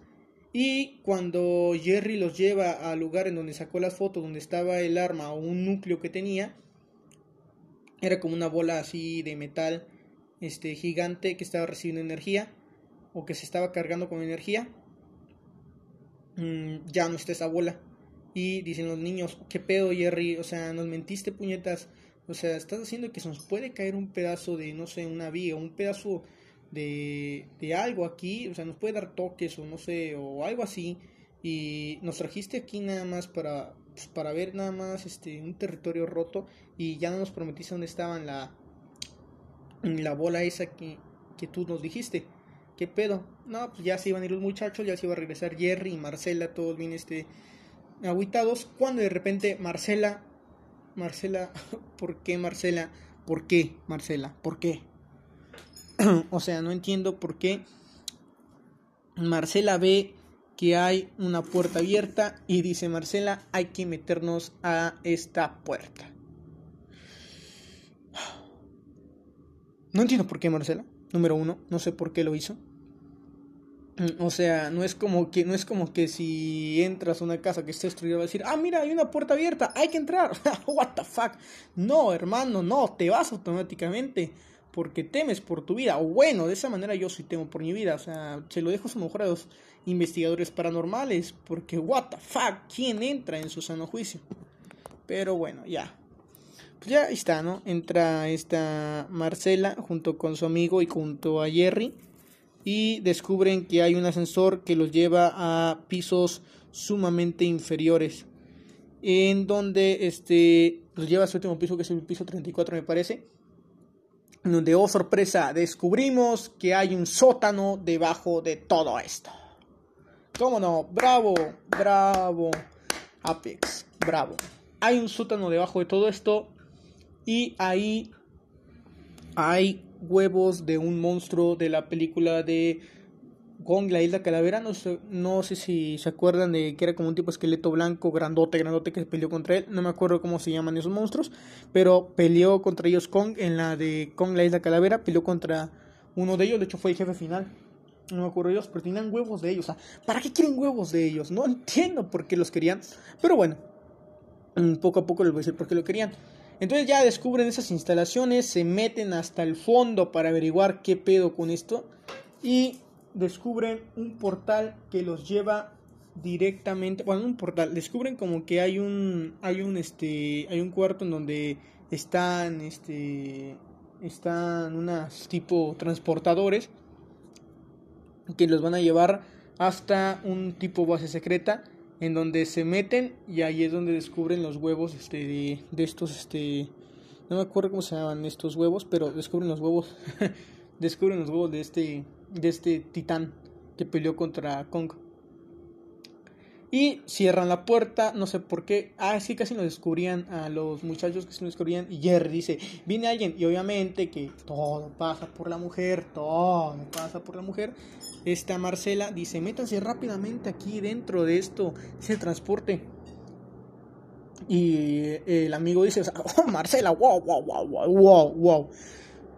Y cuando Jerry los lleva al lugar en donde sacó las fotos, donde estaba el arma o un núcleo que tenía, era como una bola así de metal este, gigante que estaba recibiendo energía o que se estaba cargando con energía. mm, ya no está esa bola. Y dicen los niños, ¿qué pedo, Jerry? O sea, nos mentiste, puñetas. O sea, estás haciendo que se nos puede caer un pedazo de, no sé, una viga, un pedazo de, de algo aquí. O sea, nos puede dar toques o no sé, o algo así. Y nos trajiste aquí nada más para, pues, para ver nada más este, un territorio roto. Y ya no nos prometiste dónde estaba en la, la bola esa que, que tú nos dijiste. ¿Qué pedo? No, pues ya se iban a ir los muchachos, ya se iba a regresar Jerry y Marcela, todos bien este aguitados, cuando de repente Marcela, Marcela, ¿por qué Marcela? ¿Por qué Marcela? ¿Por qué? o sea, no entiendo por qué Marcela ve que hay una puerta abierta y dice Marcela, hay que meternos a esta puerta. No entiendo por qué Marcela, número uno, no sé por qué lo hizo. O sea, no es como que no es como que si entras a una casa que está destruida vas a decir, "Ah, mira, hay una puerta abierta, hay que entrar." What the fuck? No, hermano, no, te vas automáticamente porque temes por tu vida. O bueno, de esa manera yo sí temo por mi vida, o sea, se lo dejo a lo mejor a los investigadores paranormales, porque what the fuck, ¿quién entra en su sano juicio? Pero bueno, ya. Pues ya está, ¿no? Entra esta Marcela junto con su amigo y junto a Jerry y descubren que hay un ascensor que los lleva a pisos sumamente inferiores en donde este los lleva a su último piso que es el piso 34 me parece donde oh sorpresa descubrimos que hay un sótano debajo de todo esto. Cómo no bravo bravo. Apex bravo. Hay un sótano debajo de todo esto y ahí hay huevos de un monstruo de la película de Gong, la isla calavera. No sé, no sé si se acuerdan de que era como un tipo esqueleto blanco, grandote, grandote que se peleó contra él. No me acuerdo cómo se llaman esos monstruos, pero peleó contra ellos Kong en la de Kong, la isla calavera. Peleó contra uno de ellos, de hecho fue el jefe final. No me acuerdo ellos, pero tenían huevos de ellos. O sea, ¿para qué quieren huevos de ellos? No entiendo por qué los querían. Pero bueno, poco a poco les voy a decir por qué lo querían. Entonces ya descubren esas instalaciones, se meten hasta el fondo para averiguar qué pedo con esto y descubren un portal que los lleva directamente, bueno, un portal, descubren como que hay un hay un este hay un cuarto en donde están este están unas tipo transportadores que los van a llevar hasta un tipo base secreta en donde se meten y ahí es donde descubren los huevos este, de, estos, este, no me acuerdo cómo se llaman estos huevos, pero descubren los huevos, descubren los huevos de este, de este titán que peleó contra Kong. Y cierran la puerta, no sé por qué. Ah, sí, casi lo descubrían a los muchachos que se lo descubrían. Y Jerry dice, viene alguien. Y obviamente que todo pasa por la mujer, todo pasa por la mujer esta Marcela dice, métanse rápidamente aquí dentro de esto, ese transporte. Y el amigo dice, oh, Marcela, wow, wow, wow, wow, wow,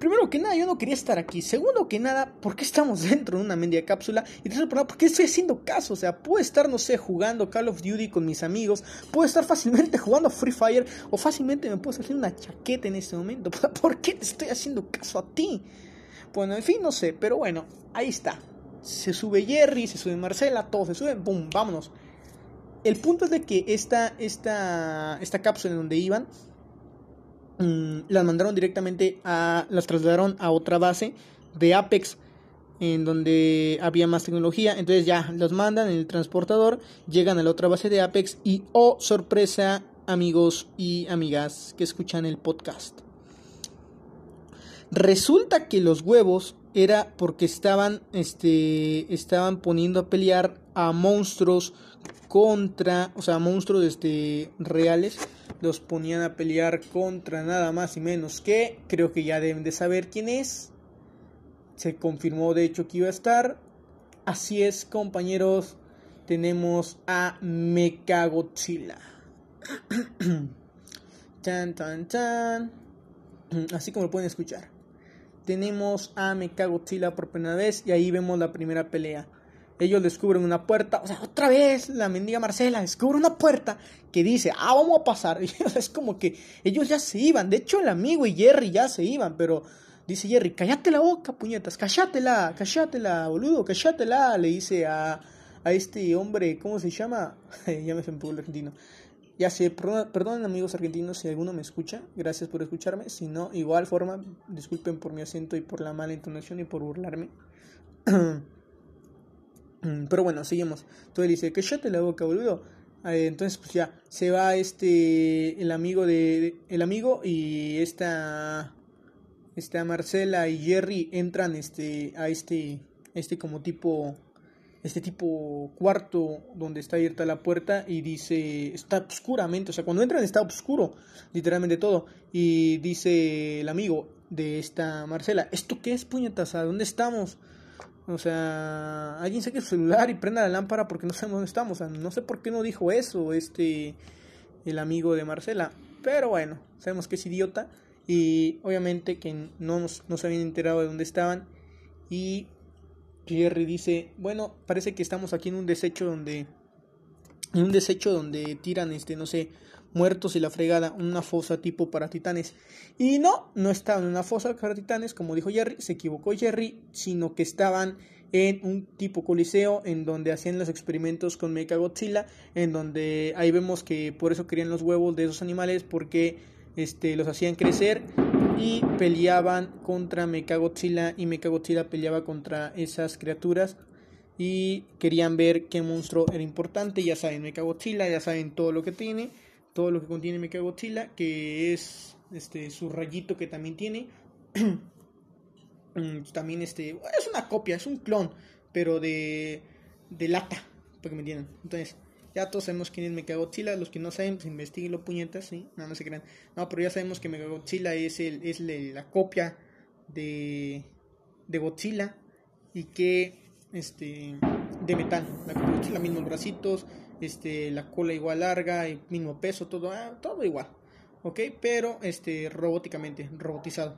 Primero que nada, yo no quería estar aquí. Segundo que nada, ¿por qué estamos dentro de una media cápsula? Y tercero, ¿por qué estoy haciendo caso? O sea, puedo estar, no sé, jugando Call of Duty con mis amigos. Puedo estar fácilmente jugando Free Fire. O fácilmente me puedo hacer una chaqueta en este momento. ¿Por qué te estoy haciendo caso a ti? Bueno, en fin, no sé. Pero bueno, ahí está se sube Jerry, se sube Marcela, todos se suben, ¡pum! Vámonos. El punto es de que esta, esta, esta cápsula en donde iban, mm, las mandaron directamente a, las trasladaron a otra base de Apex, en donde había más tecnología. Entonces ya los mandan en el transportador, llegan a la otra base de Apex y, oh sorpresa, amigos y amigas que escuchan el podcast. Resulta que los huevos era porque estaban, este, estaban poniendo a pelear a monstruos contra, o sea, monstruos este, reales, los ponían a pelear contra nada más y menos que, creo que ya deben de saber quién es, se confirmó de hecho que iba a estar, así es compañeros, tenemos a Mechagodzilla. tan tan tan, así como lo pueden escuchar tenemos a Mechagodzilla por primera vez y ahí vemos la primera pelea. Ellos descubren una puerta, o sea, otra vez la mendiga Marcela descubre una puerta que dice, ah, vamos a pasar. es como que ellos ya se iban. De hecho, el amigo y Jerry ya se iban, pero dice Jerry, cállate la boca, puñetas, cállatela, cállatela, boludo, cállatela, le dice a, a este hombre, ¿cómo se llama? ya me se el argentino. Ya sé, perdón, amigos argentinos si alguno me escucha, gracias por escucharme. Si no, igual forma, disculpen por mi acento y por la mala entonación y por burlarme. Pero bueno, seguimos. Entonces dice, que te la boca, boludo. Eh, entonces, pues ya, se va este, el amigo de, el amigo y esta, esta Marcela y Jerry entran este, a este, este como tipo, este tipo cuarto donde está abierta la puerta y dice, está oscuramente, o sea, cuando entran está oscuro, literalmente todo, y dice el amigo de esta Marcela, ¿esto qué es puñetas? ¿A dónde estamos? O sea, alguien saque su celular y prenda la lámpara porque no sabemos dónde estamos. O sea, no sé por qué no dijo eso este el amigo de Marcela. Pero bueno, sabemos que es idiota. Y obviamente que no, nos, no se habían enterado de dónde estaban. Y Jerry dice, bueno, parece que estamos aquí en un desecho donde... En un desecho donde tiran, este, no sé, muertos y la fregada, una fosa tipo para titanes. Y no, no estaban en una fosa para titanes, como dijo Jerry, se equivocó Jerry, sino que estaban en un tipo coliseo en donde hacían los experimentos con Mechagodzilla, en donde ahí vemos que por eso querían los huevos de esos animales, porque este, los hacían crecer y peleaban contra Mechagodzilla y Mechagodzilla peleaba contra esas criaturas y querían ver qué monstruo era importante, ya saben Mechagodzilla, ya saben todo lo que tiene todo lo que contiene Mechagodzilla, que es este su rayito que también tiene. Mm, también este es una copia, es un clon, pero de de lata, para me entiendan. Entonces, ya todos sabemos quién es Mechagodzilla, los que no saben, pues investiguen puñetas, sí, no, no se crean. No, pero ya sabemos que Mechagodzilla es el es la copia de de Godzilla y que este de metal, la Godzilla mismos bracitos, este, la cola igual larga, el mismo peso, todo, ah, todo igual, ¿ok? Pero este, robóticamente, robotizado.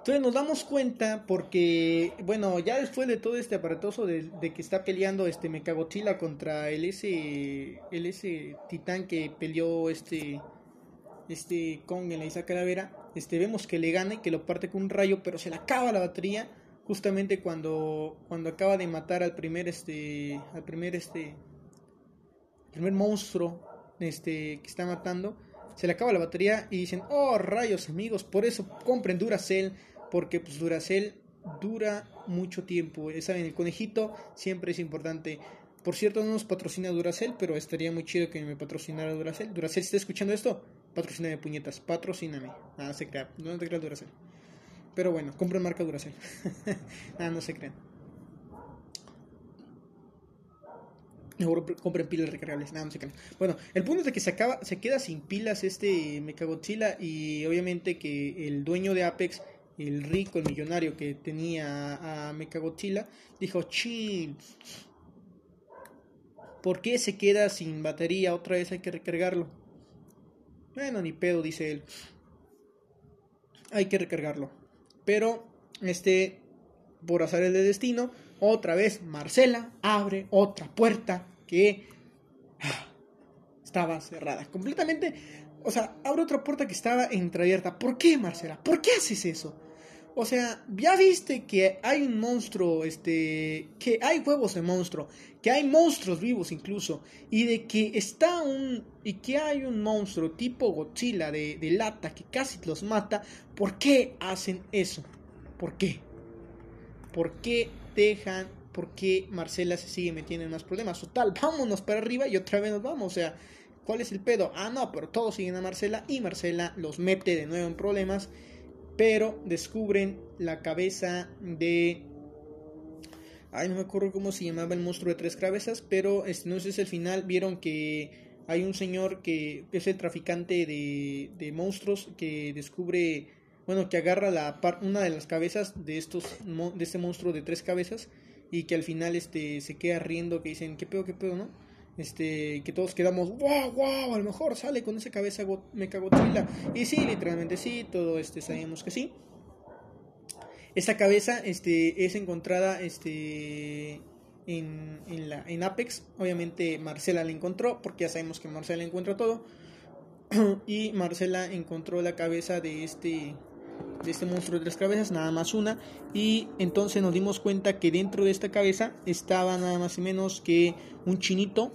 Entonces nos damos cuenta porque, bueno, ya después de todo este aparatoso de, que está peleando este Mechagodzilla contra el ese, el ese titán que peleó este, este Kong en la Isla Calavera, este, vemos que le gana y que lo parte con un rayo, pero se le acaba la batería justamente cuando, cuando acaba de matar al primer, este, al primer, este, primer monstruo este, que está matando, se le acaba la batería y dicen, oh rayos amigos, por eso compren Duracell, porque pues Duracell dura mucho tiempo. Saben, el conejito siempre es importante. Por cierto, no nos patrocina Duracell, pero estaría muy chido que me patrocinara Duracell. Duracell, si está escuchando esto, patrocíname puñetas, patrocíname. Nada, se crea, no te creas Duracell. Pero bueno, compren marca Duracell. Nada, no se crean. Compren pilas recargables. Nada, no. Bueno, el punto es de que se acaba, se queda sin pilas este Mechagodzilla y obviamente que el dueño de Apex, el rico, el millonario que tenía a Mechagodzilla, dijo, chill, ¿por qué se queda sin batería? Otra vez hay que recargarlo. Bueno, ni pedo, dice él. Hay que recargarlo. Pero, este, por azar el de destino, otra vez Marcela abre otra puerta que estaba cerrada completamente. O sea, abre otra puerta que estaba entreabierta. ¿Por qué, Marcela? ¿Por qué haces eso? O sea, ya viste que hay un monstruo, este, que hay huevos de monstruo, que hay monstruos vivos incluso, y de que está un, y que hay un monstruo tipo Godzilla de, de lata que casi los mata. ¿Por qué hacen eso? ¿Por qué? ¿Por qué dejan? ¿Por qué Marcela se sigue metiendo en más problemas? Total, vámonos para arriba y otra vez nos vamos. O sea, ¿cuál es el pedo? Ah, no, pero todos siguen a Marcela y Marcela los mete de nuevo en problemas. Pero descubren la cabeza de. Ay, no me acuerdo cómo se llamaba el monstruo de tres cabezas, pero este, no sé si al final vieron que hay un señor que es el traficante de, de monstruos que descubre bueno, que agarra la una de las cabezas de estos de este monstruo de tres cabezas y que al final este se queda riendo que dicen, "¿Qué pedo, qué pedo, no?" Este, que todos quedamos, "Wow, wow, a lo mejor sale con esa cabeza Mechagodzilla." Y sí, literalmente sí, todo este sabemos que sí. Esta cabeza este es encontrada este en, en, la, en Apex. Obviamente Marcela la encontró, porque ya sabemos que Marcela encuentra todo. y Marcela encontró la cabeza de este de este monstruo de tres cabezas, nada más una. Y entonces nos dimos cuenta que dentro de esta cabeza estaba nada más y menos que un chinito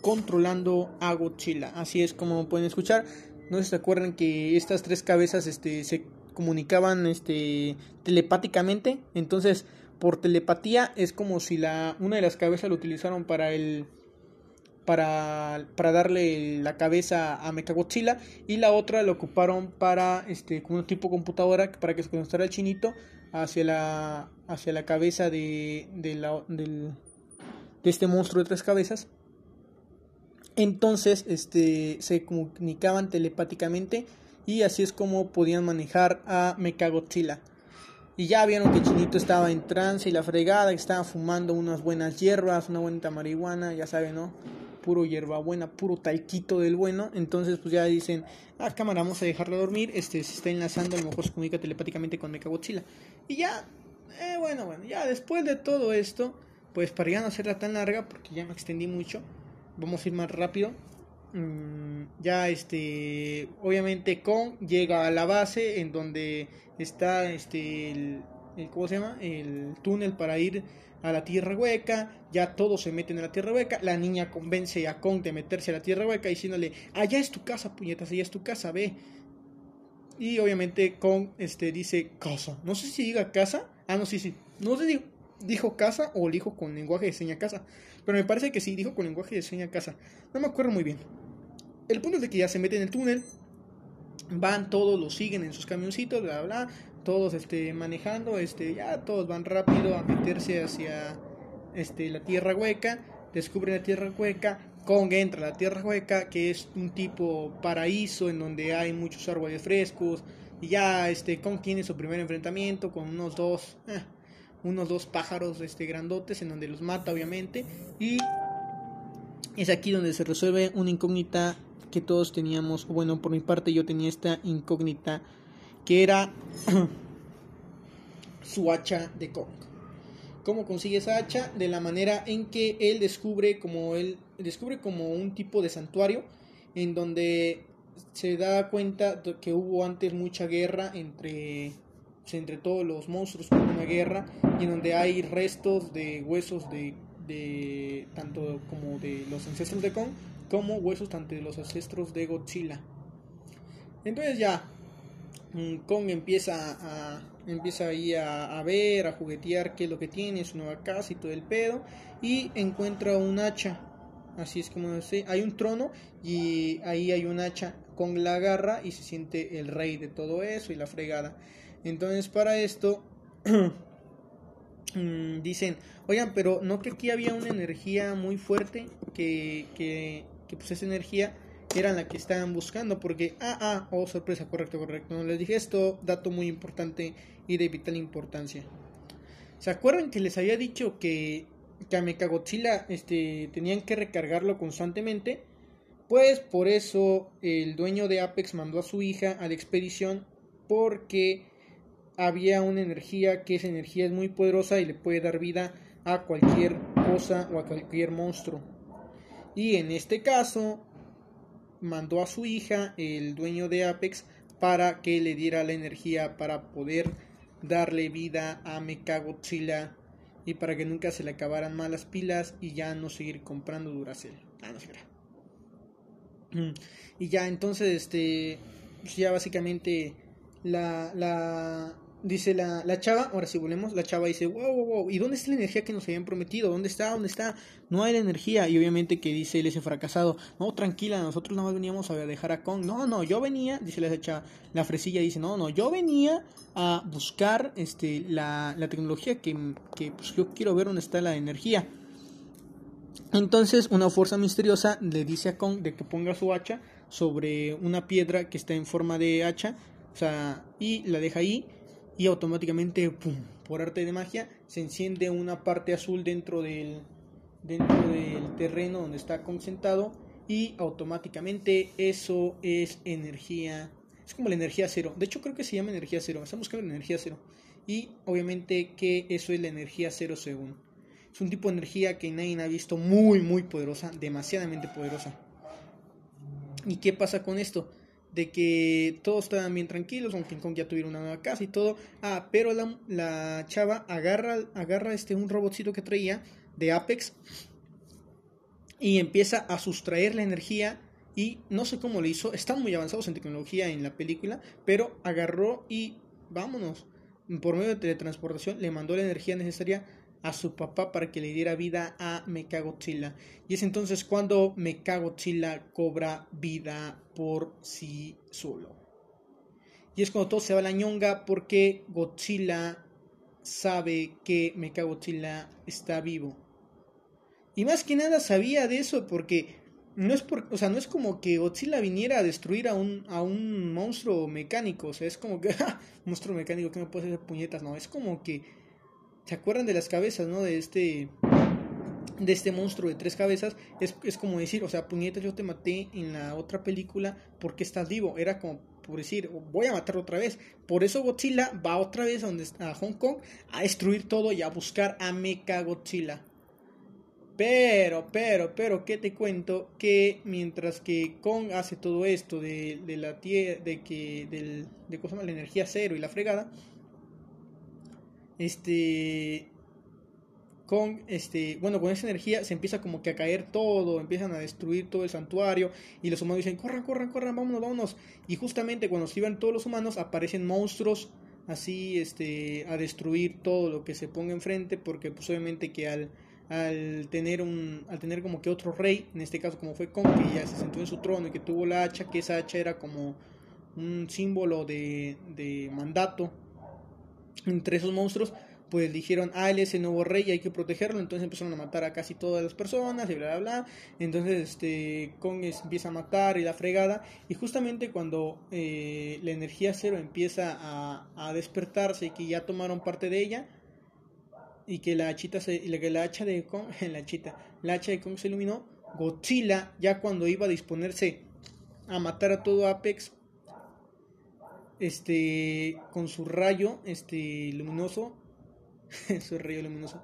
controlando a Godzilla. Así es como pueden escuchar. No se acuerdan que estas tres cabezas este, se comunicaban este, telepáticamente. Entonces, por telepatía es como si la, una de las cabezas lo utilizaron para el para, para darle la cabeza a Mechagodzilla y la otra la ocuparon para este como un tipo computadora para que se conectara el chinito hacia la hacia la cabeza de, de, la, del, de este monstruo de tres cabezas entonces este se comunicaban telepáticamente y así es como podían manejar a Mechagodzilla y ya vieron que Chinito estaba en trance y la fregada, que estaba fumando unas buenas hierbas, una buena marihuana, ya saben, ¿no? Puro hierbabuena, puro talquito del bueno. Entonces, pues ya dicen, ah, cámara, vamos a dejarlo dormir. Este se está enlazando, a lo mejor se comunica telepáticamente con Mechagodzilla. Y ya, eh, bueno, bueno, ya después de todo esto, pues para ya no hacerla tan larga, porque ya me extendí mucho, vamos a ir más rápido. Mm, ya este obviamente Kong llega a la base en donde está este el, ¿cómo se llama? el túnel para ir a la tierra hueca, ya todos se meten en la tierra hueca, la niña convence a Kong de meterse a la tierra hueca diciéndole, allá es tu casa, puñetas, allá es tu casa, ve. Y obviamente Kong este, dice casa, no sé si diga casa, ah no, sí, sí, no sé si dijo casa o dijo con lenguaje de seña casa, pero me parece que sí, dijo con lenguaje de seña casa, no me acuerdo muy bien. El punto es de que ya se meten en el túnel, van todos, lo siguen en sus camioncitos, bla, bla, todos este, manejando, este, ya todos van rápido a meterse hacia este, la tierra hueca, descubren la tierra hueca, Kong entra a la tierra hueca, que es un tipo paraíso en donde hay muchos árboles frescos, y ya este, Kong tiene su primer enfrentamiento con unos dos, eh, unos dos pájaros este, grandotes en donde los mata obviamente, y es aquí donde se resuelve una incógnita que todos teníamos, bueno, por mi parte yo tenía esta incógnita que era su hacha de Kong. ¿Cómo consigue esa hacha? De la manera en que él descubre como él descubre como un tipo de santuario en donde se da cuenta que hubo antes mucha guerra entre entre todos los monstruos como una guerra y en donde hay restos de huesos de, de tanto como de los ancestros de Kong como huesos tanto de los ancestros de Godzilla. Entonces ya Kong empieza a empieza ahí a, ver, a juguetear qué es lo que tiene, su nueva casa y todo el pedo, y encuentra un hacha. Así es como sé, hay un trono y ahí hay un hacha con la garra y se siente el rey de todo eso y la fregada. Entonces para esto mm, dicen, oigan, pero no que aquí había una energía muy fuerte que, que, que pues esa energía eran la que estaban buscando, porque, ah, ah, oh, sorpresa, correcto, correcto. No les dije esto, dato muy importante y de vital importancia. ¿Se acuerdan que les había dicho que, que a Mechagodzilla este, tenían que recargarlo constantemente? Pues por eso el dueño de Apex mandó a su hija a la expedición porque había una energía que esa energía es muy poderosa y le puede dar vida a cualquier cosa o a cualquier monstruo. Y en este caso, mandó a su hija, el dueño de Apex, para que le diera la energía para poder darle vida a Mechagodzilla y para que nunca se le acabaran malas pilas y ya no seguir comprando Duracell. Ah, no mm. Y ya entonces, este, ya básicamente la, la, dice la, la chava, ahora si volvemos, la chava dice, wow, wow, wow, ¿y dónde está la energía que nos habían prometido? ¿Dónde está? ¿Dónde está? No hay la energía. Y obviamente que dice él ese fracasado, no, tranquila, nosotros nada más veníamos a dejar a Kong. No, no, yo venía, dice la chava, la fresilla dice, no, no, yo venía a buscar este, la, la tecnología que, que pues, yo quiero ver dónde está la energía. Entonces una fuerza misteriosa le dice a Kong de que ponga su hacha sobre una piedra que está en forma de hacha, o sea, y la deja ahí y automáticamente, por arte de magia, se enciende una parte azul dentro del, dentro del terreno donde está concentrado y automáticamente eso es energía, es como la energía cero. De hecho creo que se llama energía cero, estamos buscando la energía cero. Y obviamente que eso es la energía cero según. Es un tipo de energía que nadie ha visto muy muy poderosa, demasiadamente poderosa. ¿Y qué pasa con esto? De que todos estaban bien tranquilos, aunque King Kong ya tuviera una nueva casa y todo. Ah, pero la, la chava agarra, agarra este, un robotcito que traía de Apex y empieza a sustraer la energía y no sé cómo lo hizo, están muy avanzados en tecnología en la película, pero agarró y vámonos, por medio de teletransportación le mandó la energía necesaria a su papá para que le diera vida a Mechagodzilla. Y es entonces cuando Mechagodzilla cobra vida por sí solo. Y es cuando todo se va a la ñonga porque Godzilla sabe que Mechagodzilla está vivo. Y más que nada sabía de eso porque no es por, o sea, no es como que Godzilla viniera a destruir a un, a un monstruo mecánico, o sea, es como que, monstruo mecánico que no puede hacer puñetas, no, es como que ¿se acuerdan de las cabezas, no? De este de este monstruo de tres cabezas, es, es como decir, o sea, puñetas, yo te maté en la otra película porque estás vivo, era como por decir, voy a matar otra vez. Por eso Godzilla va otra vez a, donde, a Hong Kong a destruir todo y a buscar a Mecha Godzilla. Pero, pero, pero, ¿qué te cuento? Que mientras que Kong hace todo esto de, de la tierra, de que, del, de cosa la energía cero y la fregada, este, Kong, este, bueno, con esa energía se empieza como que a caer todo, empiezan a destruir todo el santuario y los humanos dicen, corran, corran, corran, vámonos, vámonos. Y justamente cuando se iban todos los humanos aparecen monstruos así, este, a destruir todo lo que se ponga enfrente, porque pues obviamente que al al tener un al tener como que otro rey en este caso como fue Kong que ya se sentó en su trono y que tuvo la hacha que esa hacha era como un símbolo de, de mandato entre esos monstruos pues dijeron ah él es el nuevo rey hay que protegerlo entonces empezaron a matar a casi todas las personas y bla bla bla. Entonces este Kong empieza a matar y la fregada y justamente cuando eh, la energía cero empieza a, a despertarse y que ya tomaron parte de ella y que la hachita se, que la hacha de Kong, la chita, la hacha de Kong se iluminó, Godzilla ya cuando iba a disponerse a matar a todo Apex este con su rayo este luminoso su rayo luminoso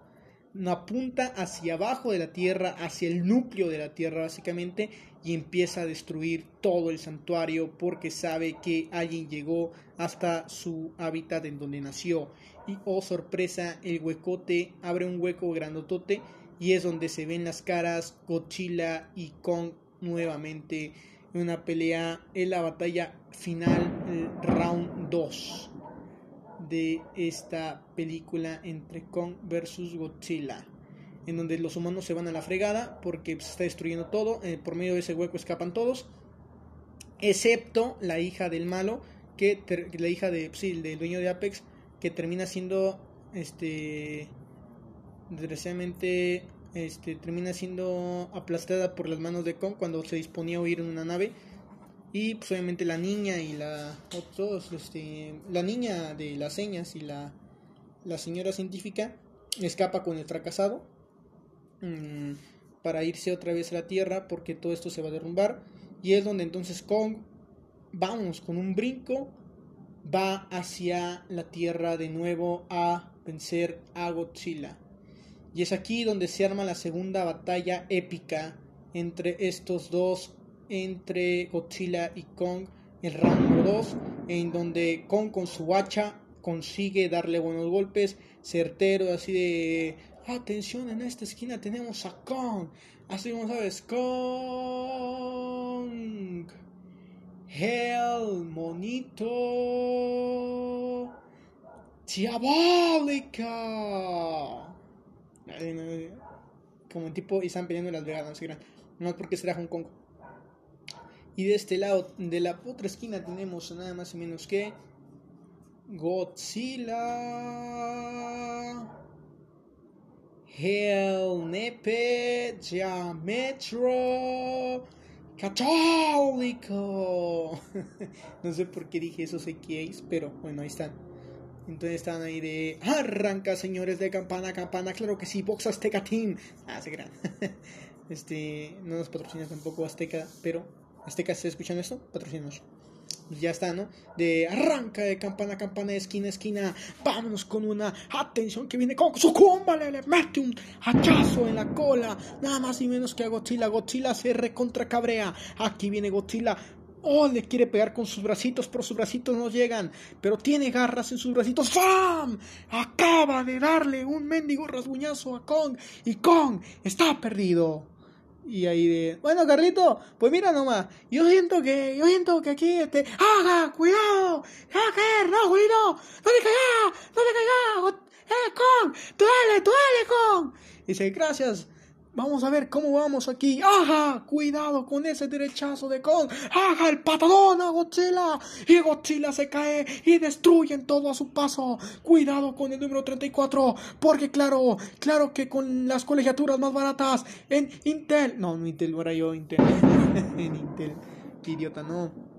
apunta hacia abajo de la tierra hacia el núcleo de la tierra básicamente y empieza a destruir todo el santuario porque sabe que alguien llegó hasta su hábitat en donde nació. Y oh sorpresa, el huecote abre un hueco grandotote y es donde se ven las caras Godzilla y Kong nuevamente en una pelea en la batalla final, round 2 de esta película entre Kong versus Godzilla en donde los humanos se van a la fregada porque se está destruyendo todo, eh, por medio de ese hueco escapan todos, excepto la hija del malo, que la hija de, sí, del dueño de Apex, que termina siendo, este, desgraciadamente, este, termina siendo aplastada por las manos de Kong cuando se disponía a huir en una nave. Y pues obviamente la niña y la otros, este, la niña de las señas y la, la señora científica escapa con el fracasado Mm, para irse otra vez a la Tierra porque todo esto se va a derrumbar. Y es donde entonces Kong, vamos, con un brinco, va hacia la Tierra de nuevo a vencer a Godzilla. Y es aquí donde se arma la segunda batalla épica entre estos dos, entre Godzilla y Kong, el round 2, en donde Kong con su hacha consigue darle buenos golpes, certero, así de Atención, en esta esquina tenemos a Kong. Así como sabes, Kong. Hell, monito. Diabólica. Como tipo, y están peleando las veganas, no No es porque será Hong Kong. Y de este lado, de la otra esquina, tenemos nada más y menos que Godzilla. Hell Nepe Metro Católico. no sé por qué dije esos X, pero bueno, ahí están. Entonces están ahí de arranca señores de campana, campana, claro que sí, Box Azteca Team. Ah, se gran. este, no nos patrocina tampoco Azteca, pero Azteca, ¿está escuchando esto? Patrocínanos ya está, ¿no? De arranca de campana campana, de esquina esquina, vámonos con una atención que viene con su comba, le, mete un hachazo en la cola, nada más y menos que a Godzilla. Godzilla se recontra cabrea. Aquí viene Godzilla. Oh, le quiere pegar con sus bracitos, pero sus bracitos no llegan. Pero tiene garras en sus bracitos. ¡Fam! Acaba de darle un mendigo rasguñazo a Kong. Y Kong está perdido. Y ahí de, bueno, Carlito, pues mira nomás, yo siento que, yo siento que aquí, este, ¡haga! ¡Cuidado! ¡Se va a caer! ¡No, Julito! ¡No te caigas! ¡No te caigas! ¡Eh, Kong! ¡Tú dale, tú dale, Kong! Dice, gracias, Vamos a ver cómo vamos aquí. ¡Ajá! Cuidado con ese derechazo de Kong. ¡Ajá! El patadón a Godzilla. Y Godzilla se cae y destruyen todo a su paso. Cuidado con el número 34. Porque claro, claro que con las colegiaturas más baratas en Intel. No, no Intel, ahora yo Intel. en Intel. Qué idiota, no.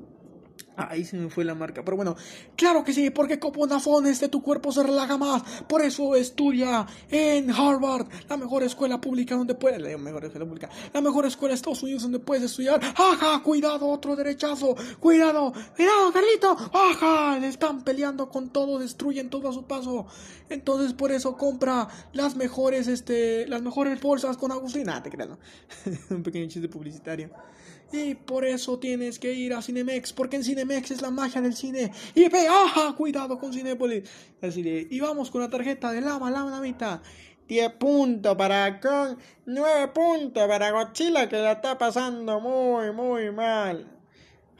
Ahí se me fue la marca. Pero bueno, claro que sí, porque coponafones de tu cuerpo se relaja más. Por eso estudia en Harvard, la mejor escuela pública donde puedes. La mejor escuela pública. La mejor escuela de Estados Unidos donde puedes estudiar. ¡Ajá! Cuidado, otro derechazo. Cuidado, cuidado, Carlito. ¡Ajá! Le están peleando con todo, destruyen todo a su paso. Entonces por eso compra las mejores, este, las mejores bolsas con Agustina. te creas, Un pequeño chiste publicitario. Y por eso tienes que ir a Cinemex, porque en Cinemex es la magia del cine. Y ve, ajá, cuidado con Cinépolis. Así y vamos con la tarjeta de lama, lama, mitad. 10 puntos para Kong, 9 puntos para Godzilla que la está pasando muy, muy mal.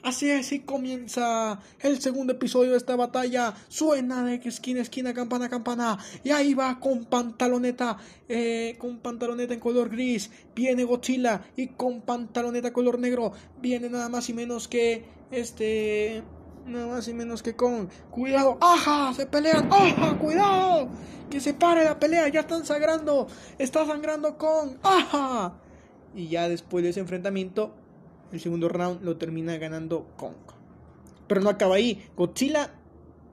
Así es, y comienza el segundo episodio de esta batalla. Suena de esquina esquina, campana campana. Y ahí va con pantaloneta, eh, con pantaloneta en color gris. Viene Godzilla y con pantaloneta color negro. Viene nada más y menos que este. Nada más y menos que con. Cuidado, ¡ajá! Se pelean, ¡ajá! ¡Cuidado! Que se pare la pelea, ya están sangrando. Está sangrando con. ¡ajá! Y ya después de ese enfrentamiento, el segundo round lo termina ganando Kong. Pero no acaba ahí. Godzilla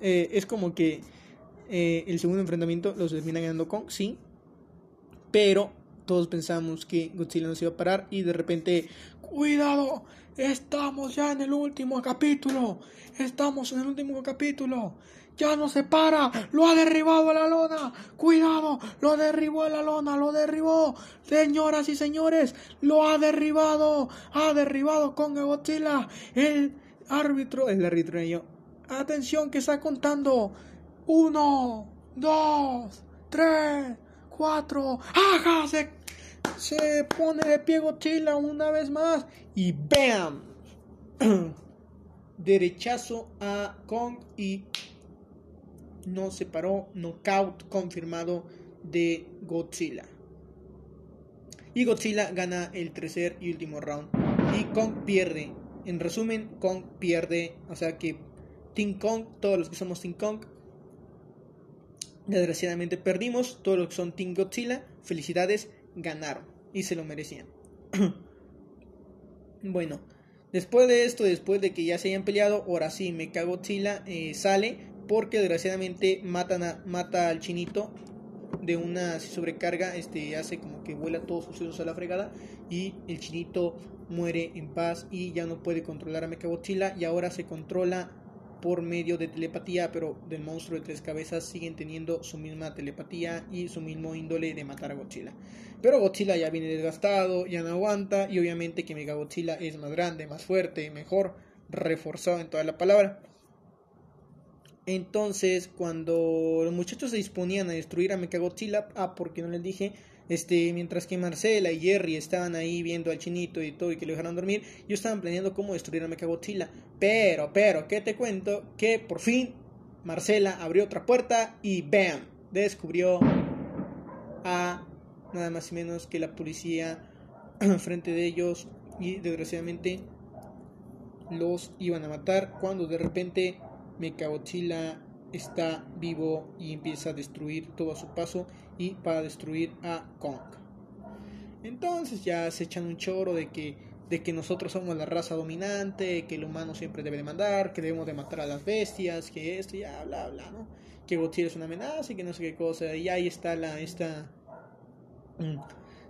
eh, es como que eh, el segundo enfrentamiento lo termina ganando Kong, sí. Pero todos pensamos que Godzilla no se iba a parar y de repente, cuidado, estamos ya en el último capítulo. Estamos en el último capítulo. Ya no se para. Lo ha derribado a la lona. Cuidado. Lo derribó a la lona. Lo derribó. Señoras y señores. Lo ha derribado. Ha derribado con Godzilla. El árbitro. El árbitro. Atención que está contando. Uno. Dos. Tres. Cuatro. ¡Ajá! Se, se pone de pie Godzilla una vez más. Y ¡bam! Derechazo a Kong y no se paró, knockout confirmado de Godzilla. Y Godzilla gana el tercer y último round. Y Kong pierde. En resumen, Kong pierde. O sea que Team Kong, todos los que somos Team Kong, desgraciadamente perdimos. Todos los que son Team Godzilla, felicidades, ganaron. Y se lo merecían. bueno, después de esto, después de que ya se hayan peleado, ahora sí, Mecha Godzilla eh, sale porque desgraciadamente matan a, mata al chinito de una sobrecarga, este hace como que vuela todos sus dedos a la fregada y el chinito muere en paz y ya no puede controlar a Mechagodzilla y ahora se controla por medio de telepatía, pero del monstruo de tres cabezas siguen teniendo su misma telepatía y su mismo índole de matar a Godzilla. Pero Godzilla ya viene desgastado, ya no aguanta y obviamente que Mechagodzilla es más grande, más fuerte, mejor, reforzado en toda la palabra. Entonces, cuando los muchachos se disponían a destruir a Mechagodzilla, ah, porque no les dije, este, mientras que Marcela y Jerry estaban ahí viendo al chinito y todo y que lo dejaron dormir, yo estaban planeando cómo destruir a Mechagodzilla. Pero, pero, ¿qué te cuento? Que por fin Marcela abrió otra puerta y ¡bam! Descubrió a nada más y menos que la policía frente de ellos y desgraciadamente los iban a matar cuando de repente Mechagodzilla está vivo y empieza a destruir todo a su paso y para destruir a Kong. Entonces ya se echan un choro de que, de que nosotros somos la raza dominante, que el humano siempre debe de mandar, que debemos de matar a las bestias, que esto, ya bla bla, ¿no? Que Godzilla es una amenaza y que no sé qué cosa. Y ahí está la esta mm,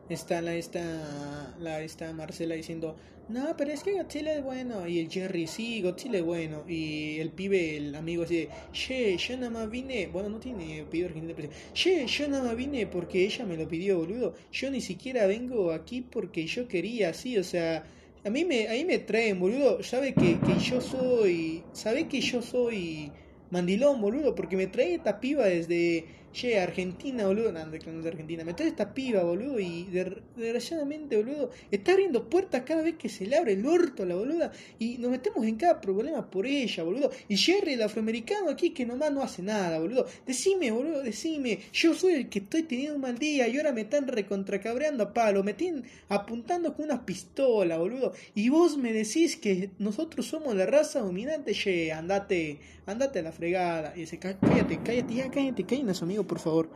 está la esta la esta Marcela diciendo no, pero es que Godzilla es bueno. Y el Jerry, sí, Godzilla es bueno. Y el pibe, el amigo así de, che, yo nada más vine. Bueno, no tiene pibe argentino, pero che, yo nada más vine porque ella me lo pidió, boludo. Yo ni siquiera vengo aquí porque yo quería, sí, o sea. a mí me, a mí me traen, boludo. Sabe que, que yo soy. Sabe que yo soy mandilón, boludo. Porque me trae esta piba desde Che, Argentina, boludo. No, de Argentina. Me esta piba, boludo. Y desgraciadamente, boludo, está abriendo puertas cada vez que se le abre el orto a la boluda. Y nos metemos en cada problema por ella, boludo. Y Jerry, el afroamericano aquí, que nomás no hace nada, boludo. Decime, boludo, decime. Yo soy el que estoy teniendo un mal día y ahora me están recontracabreando a palo. Me tienen apuntando con una pistola, boludo. Y vos me decís que nosotros somos la raza dominante. Che, andate, andate a la fregada. Y dice, cállate, cállate, ya cállate, cállate, amigo por favor.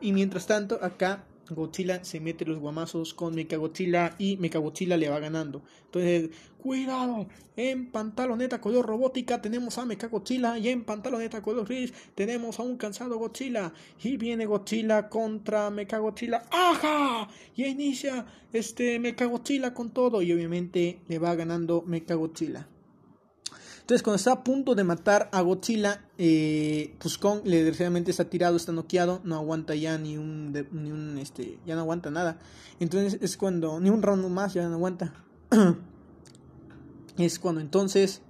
Y mientras tanto, acá Godzilla se mete los guamazos con Mechagodzilla y Mechagodzilla le va ganando. Entonces, cuidado, en pantaloneta color robótica tenemos a Mechagodzilla y en pantaloneta color gris tenemos a un cansado Godzilla. Y viene Godzilla contra Mechagodzilla. ¡Ajá! Y inicia este Mechagodzilla con todo y obviamente le va ganando Mechagodzilla. Entonces, cuando está a punto de matar a Godzilla, eh, pues Kong le desgraciadamente está tirado, está noqueado, no aguanta ya ni un, ni un, este, ya no aguanta nada. Entonces es cuando, ni un round más, ya no aguanta. es cuando entonces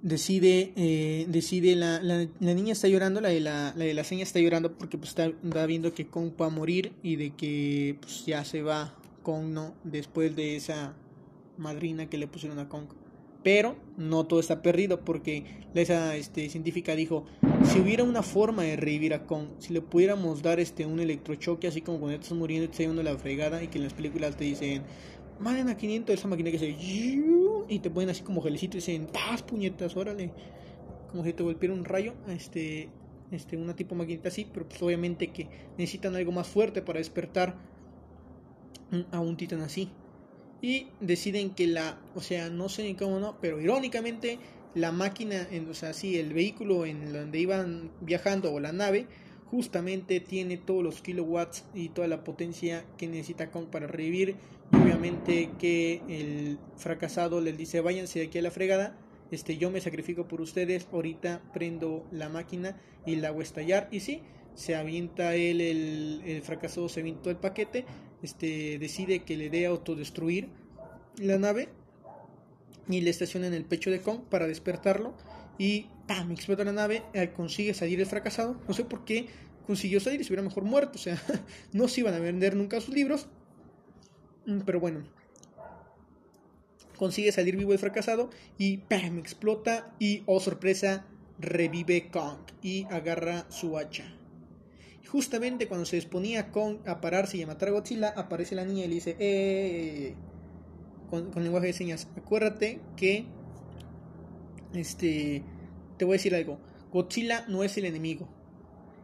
decide, eh, decide la, la, niña está llorando, la de la, la de la seña está llorando porque pues está, está viendo que Kong va a morir y de que pues ya se va Kong, ¿no? Después de esa madrina que le pusieron a Kong. Pero no todo está perdido porque esa este, científica dijo, si hubiera una forma de revivir a Kong, si le pudiéramos dar este, un electrochoque, así como cuando estás muriendo te está llevando la fregada y que en las películas te dicen, manden a 500 esa máquina que se... y te ponen así como gelecito y dicen, ¡paz, puñetas, órale! Como si te golpeara un rayo, este, este, una tipo maquinita así, pero pues obviamente que necesitan algo más fuerte para despertar a un titán así y deciden que la, o sea, no sé ni cómo no, pero irónicamente la máquina, en, o sea, sí, el vehículo en donde iban viajando o la nave, justamente tiene todos los kilowatts y toda la potencia que necesita para revivir. Y obviamente que el fracasado les dice, váyanse de aquí a la fregada, este, yo me sacrifico por ustedes, ahorita prendo la máquina y la hago estallar. Y sí, se avienta él, el, el fracasado se aventó el paquete este, decide que le dé a autodestruir la nave y le estaciona en el pecho de Kong para despertarlo y ¡pam! explota la nave, consigue salir el fracasado, no sé por qué consiguió salir y se hubiera mejor muerto, o sea, no se iban a vender nunca sus libros, mm, pero bueno, consigue salir vivo el fracasado y ¡pam! explota y, oh sorpresa, revive Kong y agarra su hacha justamente cuando se disponía Kong a pararse y a matar a Godzilla, aparece la niña y le dice, eh, con, lenguaje de señas, acuérdate que, este, te voy a decir algo, Godzilla no es el enemigo,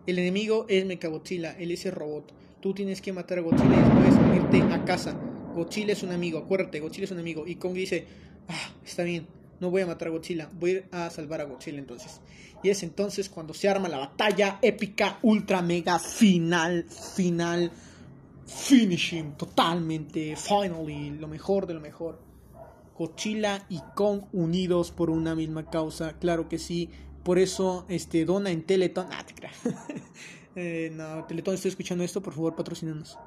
el enemigo es Mechagodzilla, él es el robot, tú tienes que matar a Godzilla y después irte a casa, Godzilla es un amigo, acuérdate, Godzilla es un amigo, y Kong dice, ah, está bien, no voy a matar a Godzilla, voy a salvar a Godzilla entonces. Y es entonces cuando se arma la batalla épica, ultra mega final, final, finishing, totalmente, finally, lo mejor de lo mejor. Godzilla y Kong unidos por una misma causa, claro que sí. Por eso, este, dona en Teleton. Ah, te eh, no, Teleton, estoy escuchando esto, por favor, patrocinanos.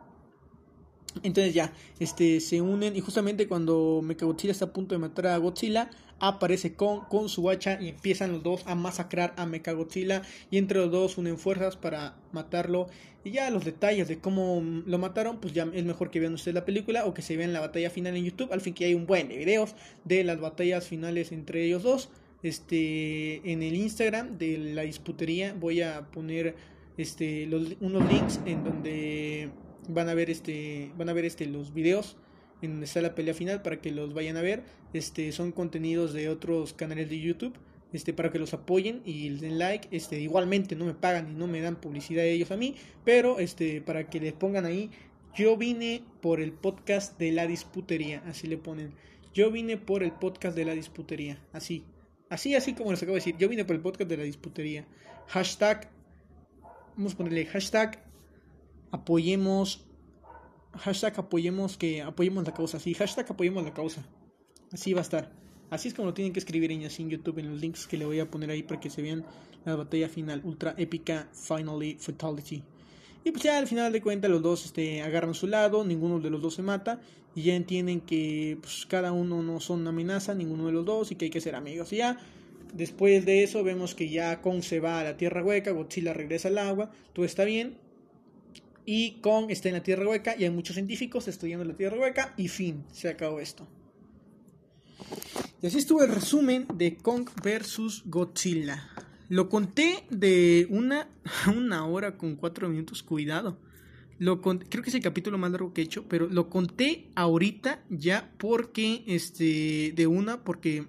Entonces ya, este, se unen y justamente cuando Mechagodzilla está a punto de matar a Godzilla, aparece con, su hacha y empiezan los dos a masacrar a Mechagodzilla y entre los dos unen fuerzas para matarlo. Y ya los detalles de cómo lo mataron pues ya es mejor que vean ustedes la película o que se vean la batalla final en YouTube. Al fin que hay un buen de videos de las batallas finales entre ellos dos. Este en el Instagram de la disputería voy a poner este unos links en donde van a ver este van a ver este los videos en donde está la pelea final para que los vayan a ver. Este son contenidos de otros canales de YouTube, este para que los apoyen y den like. Este igualmente no me pagan y no me dan publicidad ellos a mí, pero este para que les pongan ahí yo vine por el podcast de la disputería, así le ponen. Yo vine por el podcast de la disputería, así. Así, así como les acabo de decir. Yo vine por el podcast de la disputería. Hashtag, vamos a ponerle hashtag apoyemos hashtag apoyemos que apoyemos la causa, sí, hashtag apoyemos la causa. Así va a estar. Así es como lo tienen que escribir en, así en YouTube en los links que le voy a poner ahí para que se vean la batalla final ultra épica Finally Fatality. Y pues ya al final de cuentas los dos este, agarran su lado, ninguno de los dos se mata y ya entienden que pues, cada uno no son una amenaza, ninguno de los dos y que hay que ser amigos. Y ya después de eso vemos que ya Kong se va a la Tierra Hueca, Godzilla regresa al agua, todo está bien. Y Kong está en la Tierra Hueca y hay muchos científicos estudiando la Tierra Hueca y fin, se acabó esto. Y así estuvo el resumen de Kong vs Godzilla. Lo conté de una, una hora con cuatro minutos, cuidado. Lo creo que es el capítulo más largo que he hecho, pero lo conté ahorita ya porque, este, de una, porque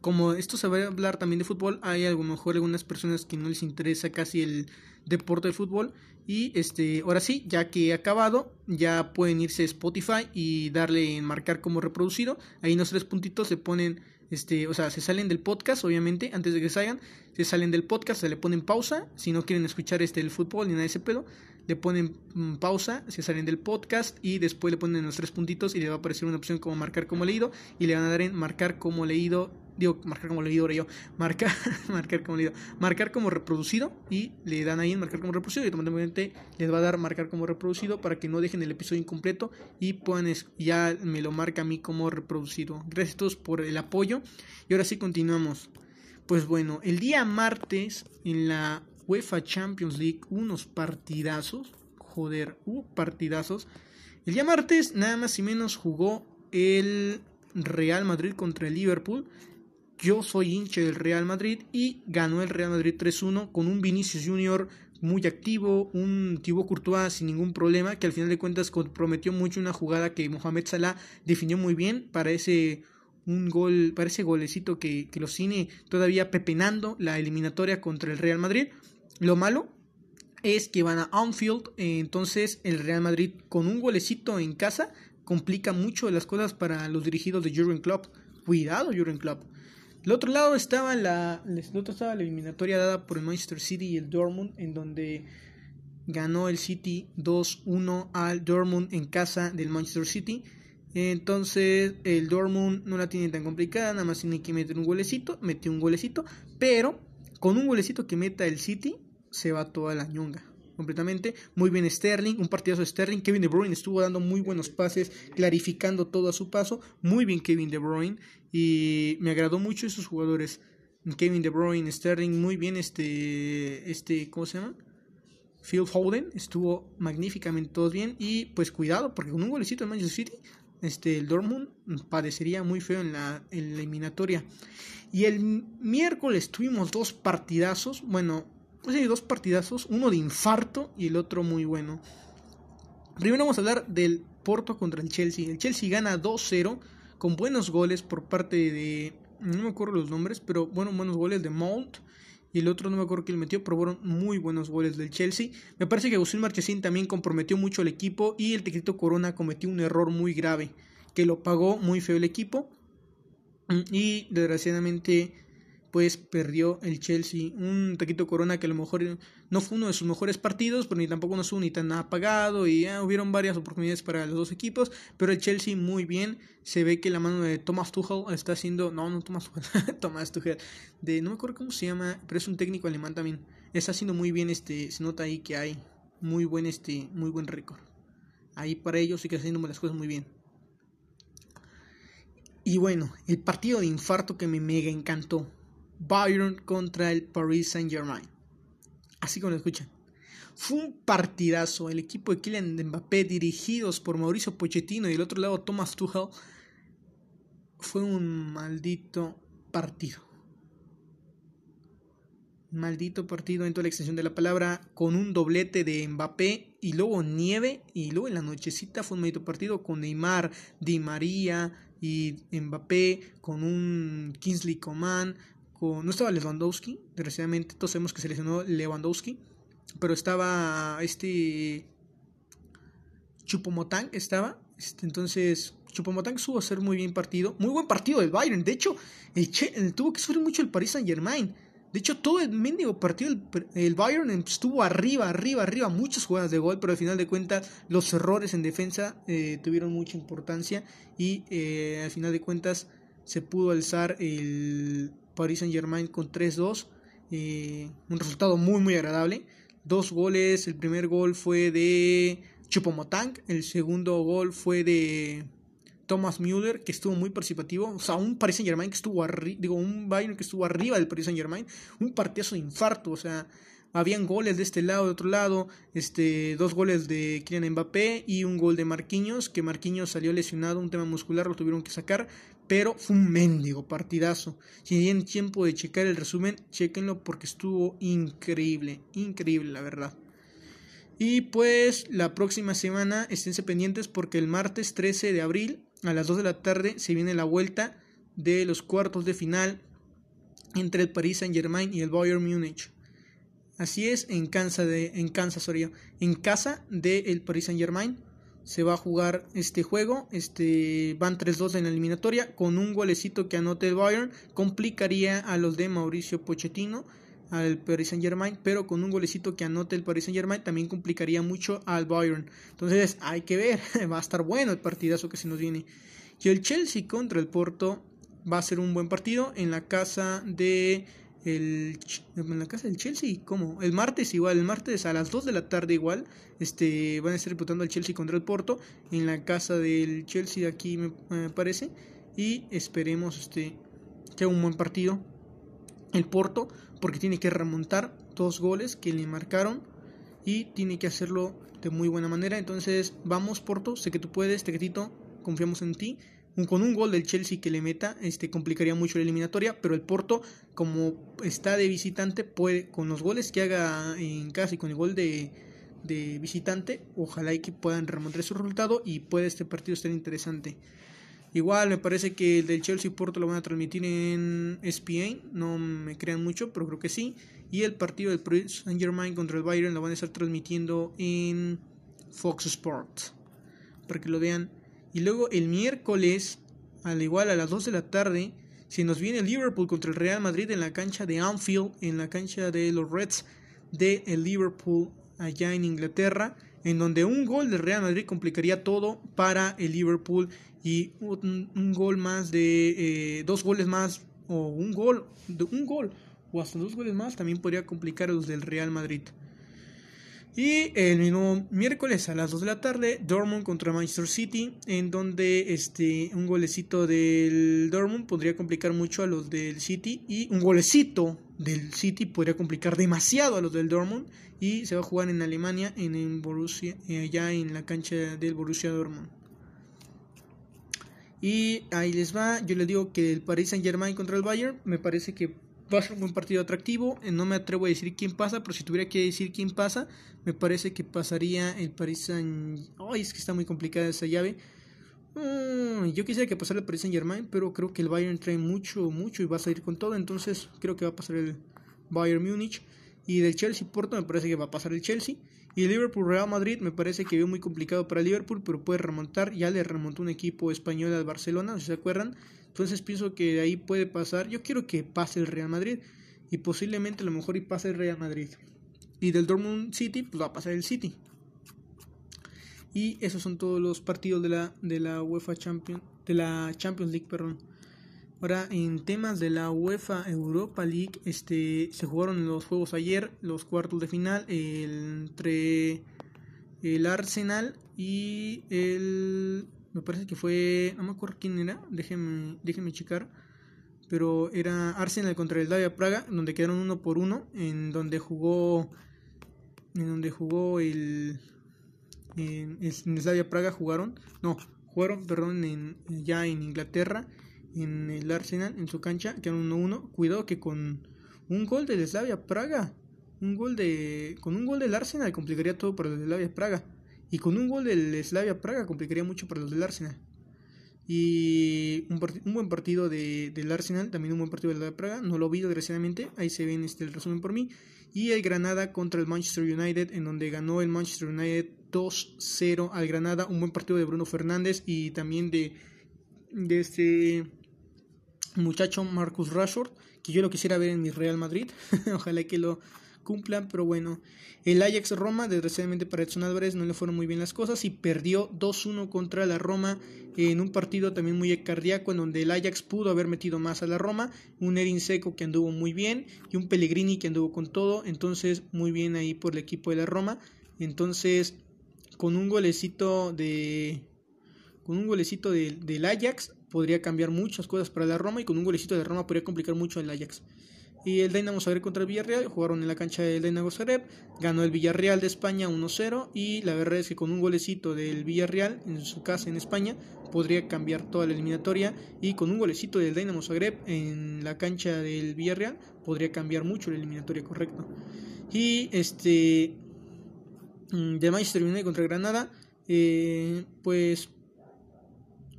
como esto se va a hablar también de fútbol, hay a lo mejor algunas personas que no les interesa casi el deporte de fútbol. Y este, ahora sí, ya que he acabado, ya pueden irse a Spotify y darle en marcar como reproducido. Ahí en los tres puntitos se ponen este, o sea, se salen del podcast, obviamente, antes de que salgan, se salen del podcast, se le ponen pausa, si no quieren escuchar este el fútbol ni nada de ese pedo, le ponen mm, pausa, se salen del podcast y después le ponen los tres puntitos y le va a aparecer una opción como marcar como leído y le van a dar en marcar como leído digo, marcar como leído yo, marcar, marcar como leído, marcar como reproducido y le dan ahí en marcar como reproducido y automáticamente les va a dar marcar como reproducido para que no dejen el episodio incompleto y puedan, ya me lo marca a mí como reproducido. Gracias a todos por el apoyo y ahora sí continuamos. Pues bueno, el día martes en la UEFA Champions League unos partidazos, joder, hubo partidazos. El día martes nada más y menos jugó el Real Madrid contra el Liverpool yo soy hincha del Real Madrid y ganó el Real Madrid 3-1 con un Vinicius Junior muy activo, un Thibaut Courtois sin ningún problema, que al final de cuentas comprometió mucho una jugada que Mohamed Salah definió muy bien para ese un gol, para ese golecito que, que lo cine todavía pepenando la eliminatoria contra el Real Madrid. Lo malo es que van a Anfield, entonces el Real Madrid con un golecito en casa complica mucho las cosas para los dirigidos de Jurgen Klopp. Cuidado Jurgen Klopp. Del otro lado estaba la, otro estaba la eliminatoria dada por el Manchester City y el Dortmund, en donde ganó el City 2-1 al Dortmund en casa del Manchester City. Entonces el Dortmund no la tiene tan complicada, nada más tiene que meter un golecito, metió un golecito, pero con un golecito que meta el City se va toda la ñonga completamente. Muy bien Sterling, un partidazo de Sterling. Kevin De Bruyne estuvo dando muy buenos pases, clarificando todo a su paso. Muy bien Kevin De Bruyne y me agradó mucho esos jugadores. Kevin De Bruyne, Sterling, muy bien este, este, ¿cómo se llama? Phil Foden, estuvo magníficamente todo bien y pues cuidado porque con un golecito de Manchester City, este, el Dortmund padecería muy feo en la, eliminatoria. Y el miércoles tuvimos dos partidazos, bueno, hay dos partidazos, uno de infarto y el otro muy bueno. Primero vamos a hablar del Porto contra el Chelsea. El Chelsea gana 2-0 con buenos goles por parte de... No me acuerdo los nombres, pero bueno, buenos goles de Mount. Y el otro no me acuerdo quién metió, pero fueron muy buenos goles del Chelsea. Me parece que Agustín Marchesín también comprometió mucho al equipo y el Teclito Corona cometió un error muy grave, que lo pagó muy feo el equipo. Y desgraciadamente pues perdió el Chelsea. Un taquito Corona que a lo mejor no fue uno de sus mejores partidos, pero ni tampoco no estuvo ni tan apagado y ya hubieron varias oportunidades para los dos equipos, pero el Chelsea muy bien. Se ve que la mano de Thomas Tuchel está haciendo, no, no Thomas Tuchel, Thomas Tuchel, de no me acuerdo cómo se llama, pero es un técnico alemán también. Está haciendo muy bien este, se nota ahí que hay muy buen este, muy buen récord. Ahí para ellos sí que haciendo las cosas muy bien. Y bueno, el partido de infarto que me mega encantó Bayern contra el Paris Saint Germain. Así como lo escuchan. Fue un partidazo. El equipo de Kylian Mbappé, dirigidos por Mauricio Pochettino y del otro lado Thomas Tuchel, fue un maldito partido. Maldito partido en toda la extensión de la palabra, con un doblete de Mbappé y luego nieve. Y luego en la nochecita fue un maldito partido con Neymar, Di María y Mbappé, con un Kingsley Coman, no estaba Lewandowski, desgraciadamente todos sabemos que se lesionó Lewandowski, pero estaba este Chupomotán, estaba, este, entonces Chupomotán supo hacer muy bien partido, muy buen partido del Bayern, de hecho, el tuvo que sufrir mucho el Paris Saint Germain, de hecho, todo el mendigo partido, el, Bayern estuvo arriba, arriba, arriba, muchas jugadas de gol, pero al final de cuentas los errores en defensa eh, tuvieron mucha importancia y eh, al final de cuentas se pudo alzar el Paris Saint Germain con 3-2. Eh, un resultado muy muy agradable. dos goles. El primer gol fue de Chupomotang, el segundo gol fue de Thomas Müller, que estuvo muy participativo. O sea, un Paris Saint Germain que estuvo arriba, digo, un Bayern que estuvo arriba del Paris Saint Germain. Un partidazo de infarto, o sea, habían goles de este lado, de otro lado, este, dos goles de Kylian Mbappé y un gol de Marquinhos, que Marquinhos salió lesionado, un tema muscular, lo tuvieron que sacar, pero fue un mendigo partidazo. Si tienen tiempo de checar el resumen, chequenlo porque estuvo increíble, increíble la verdad. Y pues la próxima semana esténse pendientes porque el martes 13 de abril a las 2 de la tarde se viene la vuelta de los cuartos de final entre el Paris Saint Germain y el Bayern Múnich. Así es, en Kansas, de, en Kansas en casa del el Paris Saint Germain se va a jugar este juego. Este, van 3-2 en la eliminatoria. Con un golecito que anote el Bayern, complicaría a los de Mauricio Pochettino, al Paris Saint Germain. Pero con un golecito que anote el Paris Saint Germain, también complicaría mucho al Bayern. Entonces, hay que ver. va a estar bueno el partidazo que se nos viene. Y el Chelsea contra el Porto va a ser un buen partido en la casa de el, en la casa del Chelsea, ¿cómo? El martes igual, el martes a las 2 de la tarde igual, este, van a estar disputando el Chelsea contra el Porto, en la casa del Chelsea aquí me, parece, y esperemos este, que haga un buen partido el Porto, porque tiene que remontar dos goles que le marcaron y tiene que hacerlo de muy buena manera, entonces vamos Porto, sé que tú puedes, Tequetito, confiamos en ti, con un gol del Chelsea que le meta, este complicaría mucho la eliminatoria, pero el Porto, como está de visitante, puede, con los goles que haga en casa y con el gol de, de visitante, ojalá y que puedan remontar su resultado y puede este partido estar interesante. Igual me parece que el del Chelsea Porto lo van a transmitir en ESPN, no me crean mucho, pero creo que sí. Y el partido del Saint Germain contra el Bayern lo van a estar transmitiendo en Fox Sports, para que lo vean y luego el miércoles, al igual a las 2 de la tarde, se nos viene Liverpool contra el Real Madrid en la cancha de Anfield, en la cancha de los Reds de el Liverpool allá en Inglaterra, en donde un gol del Real Madrid complicaría todo para el Liverpool y un, gol más de eh, dos goles más o un gol, de un gol o hasta dos goles más también podría complicar los del Real Madrid. Y el mismo miércoles a las 2 de la tarde, Dortmund contra Manchester City, en donde este, un golecito del Dortmund podría complicar mucho a los del City y un golecito del City podría complicar demasiado a los del Dortmund y se va a jugar en Alemania, en el Borussia, eh, allá en la cancha del Borussia Dortmund. Y ahí les va, yo les digo que el Paris Saint Germain contra el Bayern me parece que va a ser un buen partido atractivo. Eh, no me atrevo a decir quién pasa, pero si tuviera que decir quién pasa, me parece que pasaría el Paris Saint. Ay, es que está muy complicada esa llave. Mm, yo quisiera que pasara el Paris Saint Germain, pero creo que el Bayern trae mucho, mucho y va a salir con todo. Entonces creo que va a pasar el Bayern Múnich. Y del Chelsea Porto me parece que va a pasar el Chelsea. Y Liverpool Real Madrid me parece que veo muy complicado para Liverpool, pero puede remontar. Ya le remontó un equipo español al Barcelona, si se acuerdan. Entonces pienso que de ahí puede pasar. Yo quiero que pase el Real Madrid. Y posiblemente a lo mejor y pase el Real Madrid. Y del Dortmund City, pues va a pasar el City. Y esos son todos los partidos de la, de la UEFA Champions, de la Champions League, perdón. Ahora, en temas de la UEFA Europa League, este, se jugaron los juegos ayer, los cuartos de final, entre el Arsenal y el me parece que fue, no me acuerdo quién era, déjenme, déjenme checar, pero era Arsenal contra el Slavia Praga, donde quedaron uno por uno, en donde jugó, en donde jugó el, en, en Slavia Praga jugaron, no, jugaron, perdón, ya en Inglaterra, en el Arsenal, en su cancha, quedaron 1-1, cuidado que con un gol del Slavia Praga, un gol de, con un gol del Arsenal complicaría todo para el Slavia Praga. Y con un gol del Slavia Praga complicaría mucho para los del Arsenal. Y un, buen partido de, del Arsenal, también un buen partido del Praga. No lo vi desgraciadamente, ahí se ven este, el resumen por mí. Y el Granada contra el Manchester United, en donde ganó el Manchester United 2-0 al Granada. Un buen partido de Bruno Fernández y también de, de este muchacho Marcus Rashford, que yo lo quisiera ver en mi Real Madrid. Ojalá que lo cumplan, pero bueno, el Ajax Roma, desgraciadamente para Edson Álvarez no le fueron muy bien las cosas y perdió 2-1 contra la Roma en un partido también muy cardíaco en donde el Ajax pudo haber metido más a la Roma, un Erin Seco que anduvo muy bien y un Pellegrini que anduvo con todo, entonces muy bien ahí por el equipo de la Roma, entonces con un golecito de con un golecito del Ajax podría cambiar muchas cosas para la Roma y con un golecito de Roma podría complicar mucho el Ajax. Y el Dinamo Zagreb contra el Villarreal jugaron en la cancha del Dinamo Zagreb, ganó el Villarreal de España 1-0 y la verdad es que con un golecito del Villarreal en su casa en España podría cambiar toda la eliminatoria y con un golecito del Dinamo Zagreb en la cancha del Villarreal podría cambiar mucho la eliminatoria, correcto. Y este mm, de Manchester United contra Granada, eh, pues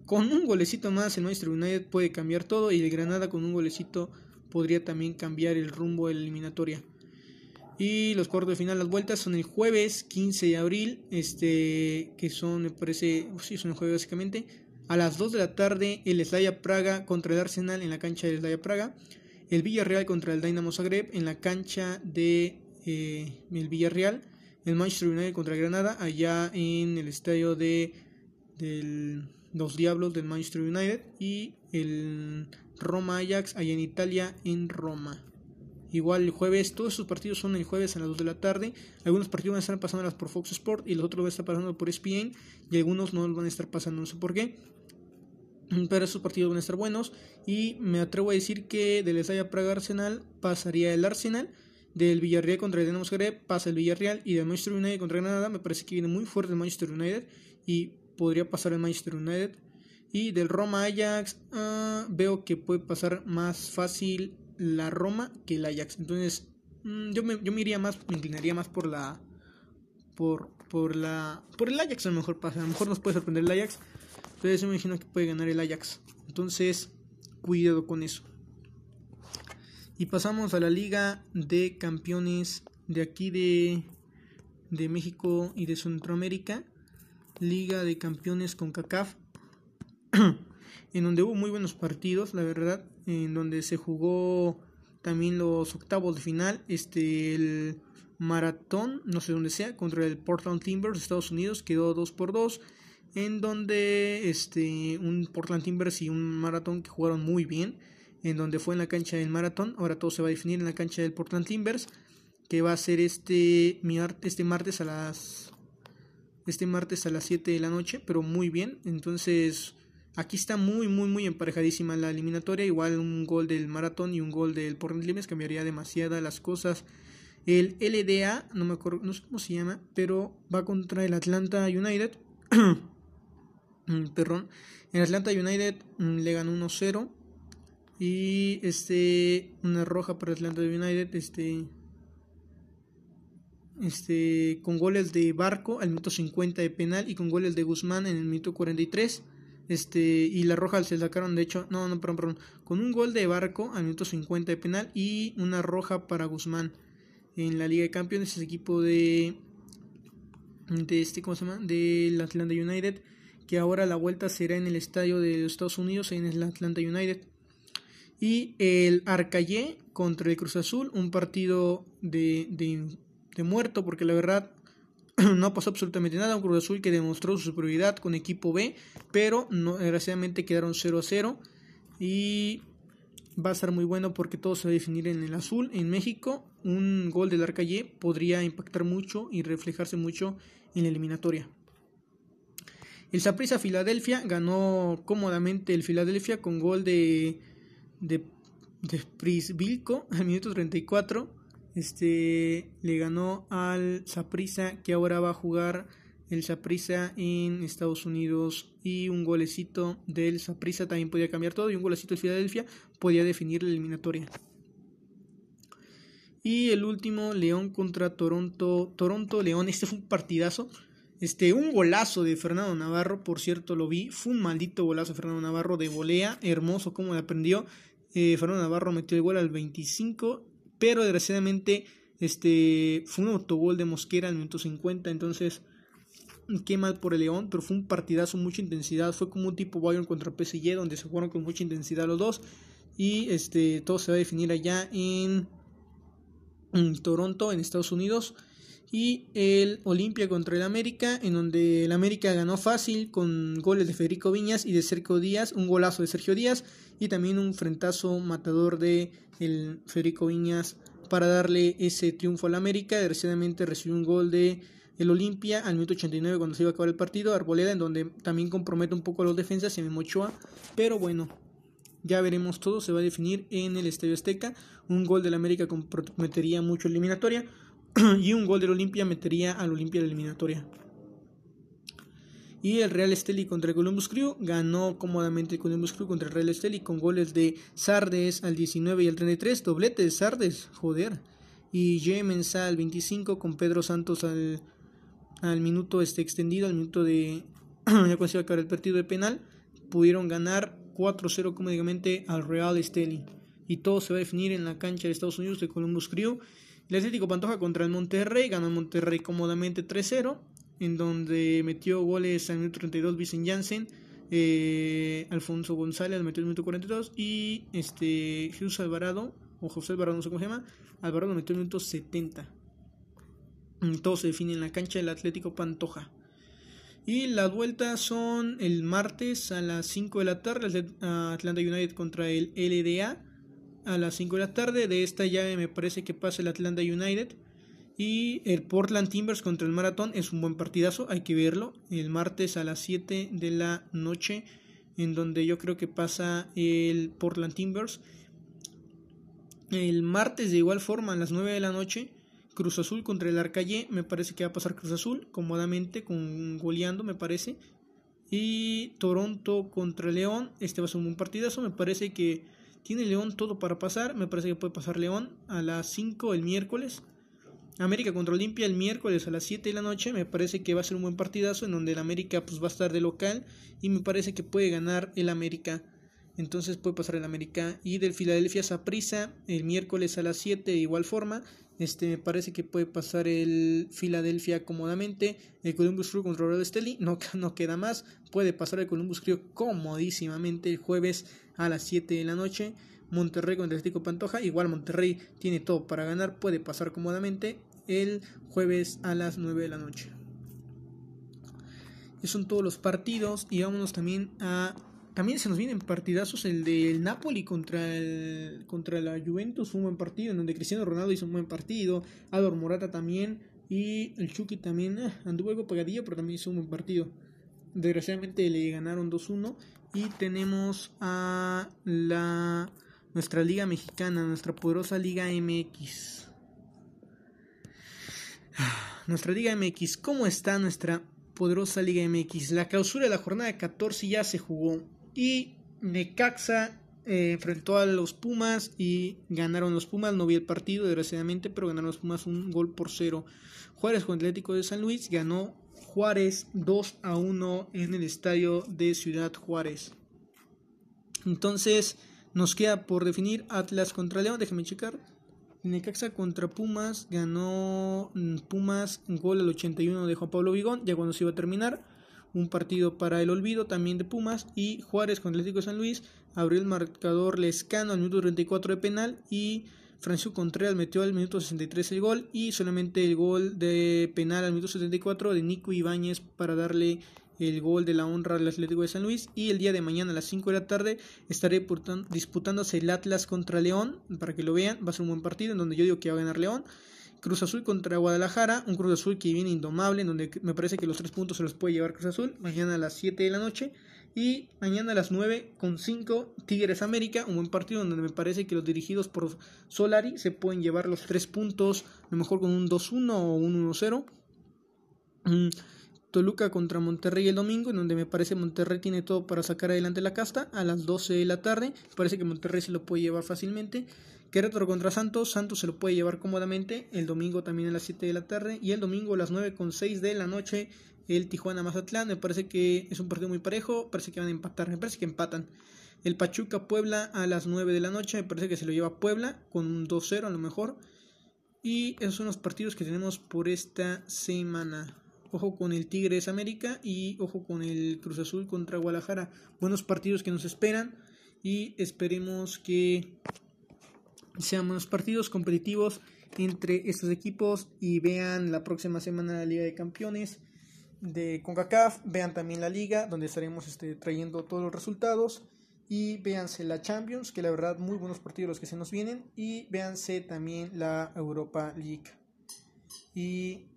con un golecito más el Manchester United puede cambiar todo y de Granada con un golecito podría también cambiar el rumbo de la eliminatoria. Y los cuartos de final, las vueltas son el jueves 15 de abril, este, que son, me parece, sí, son el jueves básicamente. A las 2 de la tarde, el Slaya Praga contra el Arsenal en la cancha del Slaya Praga. El Villarreal contra el Dynamo Zagreb en la cancha de eh, el Villarreal. El Manchester United contra Granada allá en el estadio de los Diablos del Manchester United. Y el Roma Ajax allá en Italia en Roma. Igual el jueves, todos esos partidos son el jueves a las 2 de la tarde. Algunos partidos van a estar pasando por Fox Sport y los otros van a estar pasando por ESPN y algunos no van a estar pasando, no sé por qué. Pero esos partidos van a estar buenos y me atrevo a decir que del Esaya Praga Arsenal pasaría el Arsenal, del Villarreal contra el Dinamo Zagreb pasa el Villarreal y del Manchester United contra Granada me parece que viene muy fuerte el Manchester United y podría pasar el Manchester United. Y del Roma Ajax ah, veo que puede pasar más fácil la Roma que el Ajax. Entonces mm, yo, me, yo me iría más, me inclinaría más por la... Por, por la por el Ajax a lo mejor pasa. A lo mejor nos puede sorprender el Ajax. Yo me imagino que puede ganar el Ajax. Entonces, cuidado con eso. Y pasamos a la Liga de Campeones de aquí de, de México y de Centroamérica. Liga de Campeones con CACAF. en donde hubo muy buenos partidos, la verdad, en donde se jugó también los octavos de final, este el maratón, no sé dónde sea, contra el Portland Timbers de Estados Unidos, quedó 2 por 2 en donde este un Portland Timbers y un maratón que jugaron muy bien, en donde fue en la cancha del maratón, ahora todo se va a definir en la cancha del Portland Timbers, que va a ser este, este martes a las este martes a las 7 de la noche, pero muy bien, entonces Aquí está muy, muy, muy emparejadísima la eliminatoria. Igual un gol del maratón y un gol del Portland Limes cambiaría demasiada las cosas. El LDA, no me acuerdo, no sé cómo se llama, pero va contra el Atlanta United. Perdón. El Atlanta United mm, le ganó 1-0. Y este, una roja para Atlanta United, este, este, con goles de Barco al minuto 50 de penal y con goles de Guzmán en el minuto 43. Este, y la roja se sacaron, de hecho, no, no, perdón, perdón, con un gol de Barco al minuto 50 de penal y una roja para Guzmán en la Liga de Campeones, ese equipo de, de este, ¿cómo se llama? Del Atlanta United, que ahora la vuelta será en el estadio de los Estados Unidos, en el Atlanta United. Y el Arcayé contra el Cruz Azul, un partido de, de, de muerto, porque la verdad no pasó absolutamente nada. Un Cruz Azul que demostró su superioridad con equipo B, pero no, desgraciadamente quedaron 0 a 0. Y va a estar muy bueno porque todo se va a definir en el azul. En México, un gol del Arcayé podría impactar mucho y reflejarse mucho en la eliminatoria. El Saprissa Filadelfia ganó cómodamente el Filadelfia con gol de, de, de Prisvilco al minuto 34 este le ganó al Saprissa que ahora va a jugar el Saprissa en Estados Unidos y un golecito del Saprissa también podía cambiar todo y un golecito de Filadelfia podía definir la eliminatoria. Y el último León contra Toronto, Toronto León, este fue un partidazo. Este, un golazo de Fernando Navarro, por cierto, lo vi. Fue un maldito golazo de Fernando Navarro de volea. Hermoso como le aprendió. Eh, Fernando Navarro metió el gol al 25 pero desgraciadamente este, fue un autogol de Mosquera al minuto 50, entonces qué mal por el León, pero fue un partidazo, mucha intensidad, fue como un tipo Bayern contra PSG donde se jugaron con mucha intensidad los dos y este todo se va a definir allá en Toronto en Estados Unidos y el Olimpia contra el América, en donde el América ganó fácil con goles de Federico Viñas y de Sergio Díaz, un golazo de Sergio Díaz y también un frentazo matador de el Federico Viñas para darle ese triunfo al América. Desgraciadamente recibió un gol de el Olimpia al minuto 89 cuando se iba a acabar el partido, Arboleda en donde también compromete un poco a los defensas y Memochoa, pero bueno, ya veremos todo, se va a definir en el Estadio Azteca. Un gol del América comprometería mucho eliminatoria y un gol del Olimpia metería al Olimpia la eliminatoria. Y el Real Esteli contra el Columbus Crew ganó cómodamente el Columbus Crew contra el Real Esteli con goles de Sardes al 19 y al 33, doblete de Sardes, joder. Y Jemens al 25 con Pedro Santos al, al minuto este extendido, al minuto de ya cuando acabar el partido de penal, pudieron ganar 4-0 cómodamente al Real Esteli. Y todo se va a definir en la cancha de Estados Unidos de Columbus Crew el Atlético Pantoja contra el Monterrey, ganó el Monterrey cómodamente 3-0, en donde metió goles al minuto 32 Vicen Janssen, eh, Alfonso González metió el minuto 42 y este Jesús Alvarado, o José Alvarado, no sé cómo se llama, Alvarado metió el minuto 70. Todo se define en la cancha del Atlético Pantoja. Y las vueltas son el martes a las 5 de la tarde, Atlanta United contra el LDA a las 5 de la tarde. De esta llave me parece que pasa el Atlanta United. Y el Portland Timbers contra el Maratón es un buen partidazo, hay que verlo. El martes a las 7 de la noche, en donde yo creo que pasa el Portland Timbers. El martes de igual forma a las 9 de la noche, Cruz Azul contra el Arcalle. Me parece que va a pasar Cruz Azul cómodamente, con goleando me parece. Y Toronto contra León, este va a ser un buen partidazo. Me parece que tiene León todo para pasar. Me parece que puede pasar León a las 5 el miércoles. América contra Olimpia el miércoles a las 7 de la noche. Me parece que va a ser un buen partidazo en donde el América pues, va a estar de local. Y me parece que puede ganar el América. Entonces puede pasar el América. Y del Filadelfia Saprisa el miércoles a las 7 de igual forma. Este, me parece que puede pasar el Filadelfia cómodamente. El Columbus Crew contra el Steli no, no queda más. Puede pasar el Columbus Crew comodísimamente el jueves a las 7 de la noche. Monterrey contra el Atlético Pantoja. Igual Monterrey tiene todo para ganar. Puede pasar cómodamente el jueves a las 9 de la noche. Esos son todos los partidos. Y vámonos también a también se nos vienen partidazos el del Napoli contra el contra la Juventus, un buen partido en donde Cristiano Ronaldo hizo un buen partido, Ador Morata también y el Chucky también eh, anduvo algo pegadillo, pero también hizo un buen partido. Desgraciadamente le ganaron 2-1 y tenemos a la nuestra liga mexicana, nuestra poderosa liga MX. Nuestra liga MX, ¿cómo está nuestra poderosa Liga MX. La clausura de la jornada 14 ya se jugó. Y Necaxa eh, enfrentó a los Pumas y ganaron los Pumas. No vi el partido, desgraciadamente, pero ganaron los Pumas un gol por cero. Juárez con Atlético de San Luis ganó Juárez 2 a 1 en el estadio de Ciudad Juárez. Entonces nos queda por definir Atlas contra León. Déjame checar. Necaxa contra Pumas ganó mm, Pumas gol al 81 de Juan Pablo Vigón, ya cuando se iba a terminar un partido para el olvido también de Pumas y Juárez con Atlético de San Luis abrió el marcador Lescano al minuto 34 de penal y Francisco Contreras metió al minuto 63 el gol y solamente el gol de penal al minuto 74 de Nico Ibáñez para darle el gol de la honra al Atlético de San Luis y el día de mañana a las 5 de la tarde estaré disputándose el Atlas contra León. Para que lo vean, va a ser un buen partido en donde yo digo que va a ganar León Cruz Azul contra Guadalajara, un Cruz Azul que viene indomable, en donde me parece que los tres puntos se los puede llevar Cruz Azul, mañana a las 7 de la noche. Y mañana a las 9 con 5 Tigres América, un buen partido donde me parece que los dirigidos por Solari se pueden llevar los tres puntos, a lo mejor con un 2-1 o un 1-0. Mm, Toluca contra Monterrey el domingo, en donde me parece Monterrey tiene todo para sacar adelante la casta a las 12 de la tarde. Parece que Monterrey se lo puede llevar fácilmente. Querétaro contra Santos, Santos se lo puede llevar cómodamente, el domingo también a las 7 de la tarde y el domingo a las 9 con 6 de la noche el Tijuana Mazatlán, me parece que es un partido muy parejo, parece que van a empatar, me parece que empatan. El Pachuca Puebla a las 9 de la noche, me parece que se lo lleva Puebla con un 2-0 a lo mejor. Y esos son los partidos que tenemos por esta semana. Ojo con el Tigres América y ojo con el Cruz Azul contra Guadalajara. Buenos partidos que nos esperan y esperemos que sean unos partidos competitivos entre estos equipos y vean la próxima semana la Liga de Campeones de CONCACAF, vean también la liga donde estaremos este, trayendo todos los resultados y véanse la Champions, que la verdad muy buenos partidos los que se nos vienen y véanse también la Europa League. Y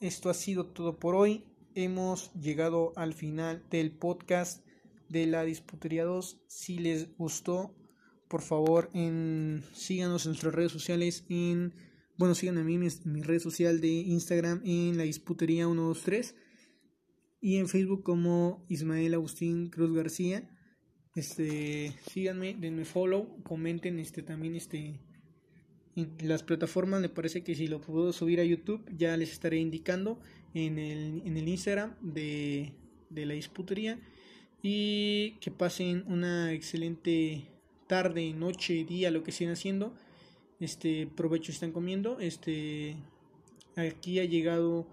esto ha sido todo por hoy. Hemos llegado al final del podcast de la Disputería 2. Si les gustó, por favor, en, síganos en nuestras redes sociales. En, bueno, sigan a mí en mi, red social de Instagram en la Disputería 123 y en Facebook como Ismael Agustín Cruz García. Este, síganme, denme follow, comenten este también este en las plataformas, me parece que si lo puedo subir a YouTube ya les estaré indicando en el, en el Instagram de, de la disputería y que pasen una excelente tarde, noche, día, lo que estén haciendo. Este provecho están comiendo. Este aquí ha llegado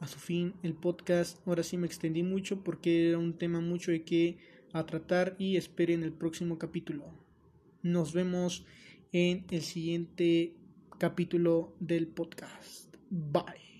a su fin el podcast. Ahora sí me extendí mucho porque era un tema mucho de que a tratar y esperen el próximo capítulo. Nos vemos en el siguiente capítulo del podcast. Bye.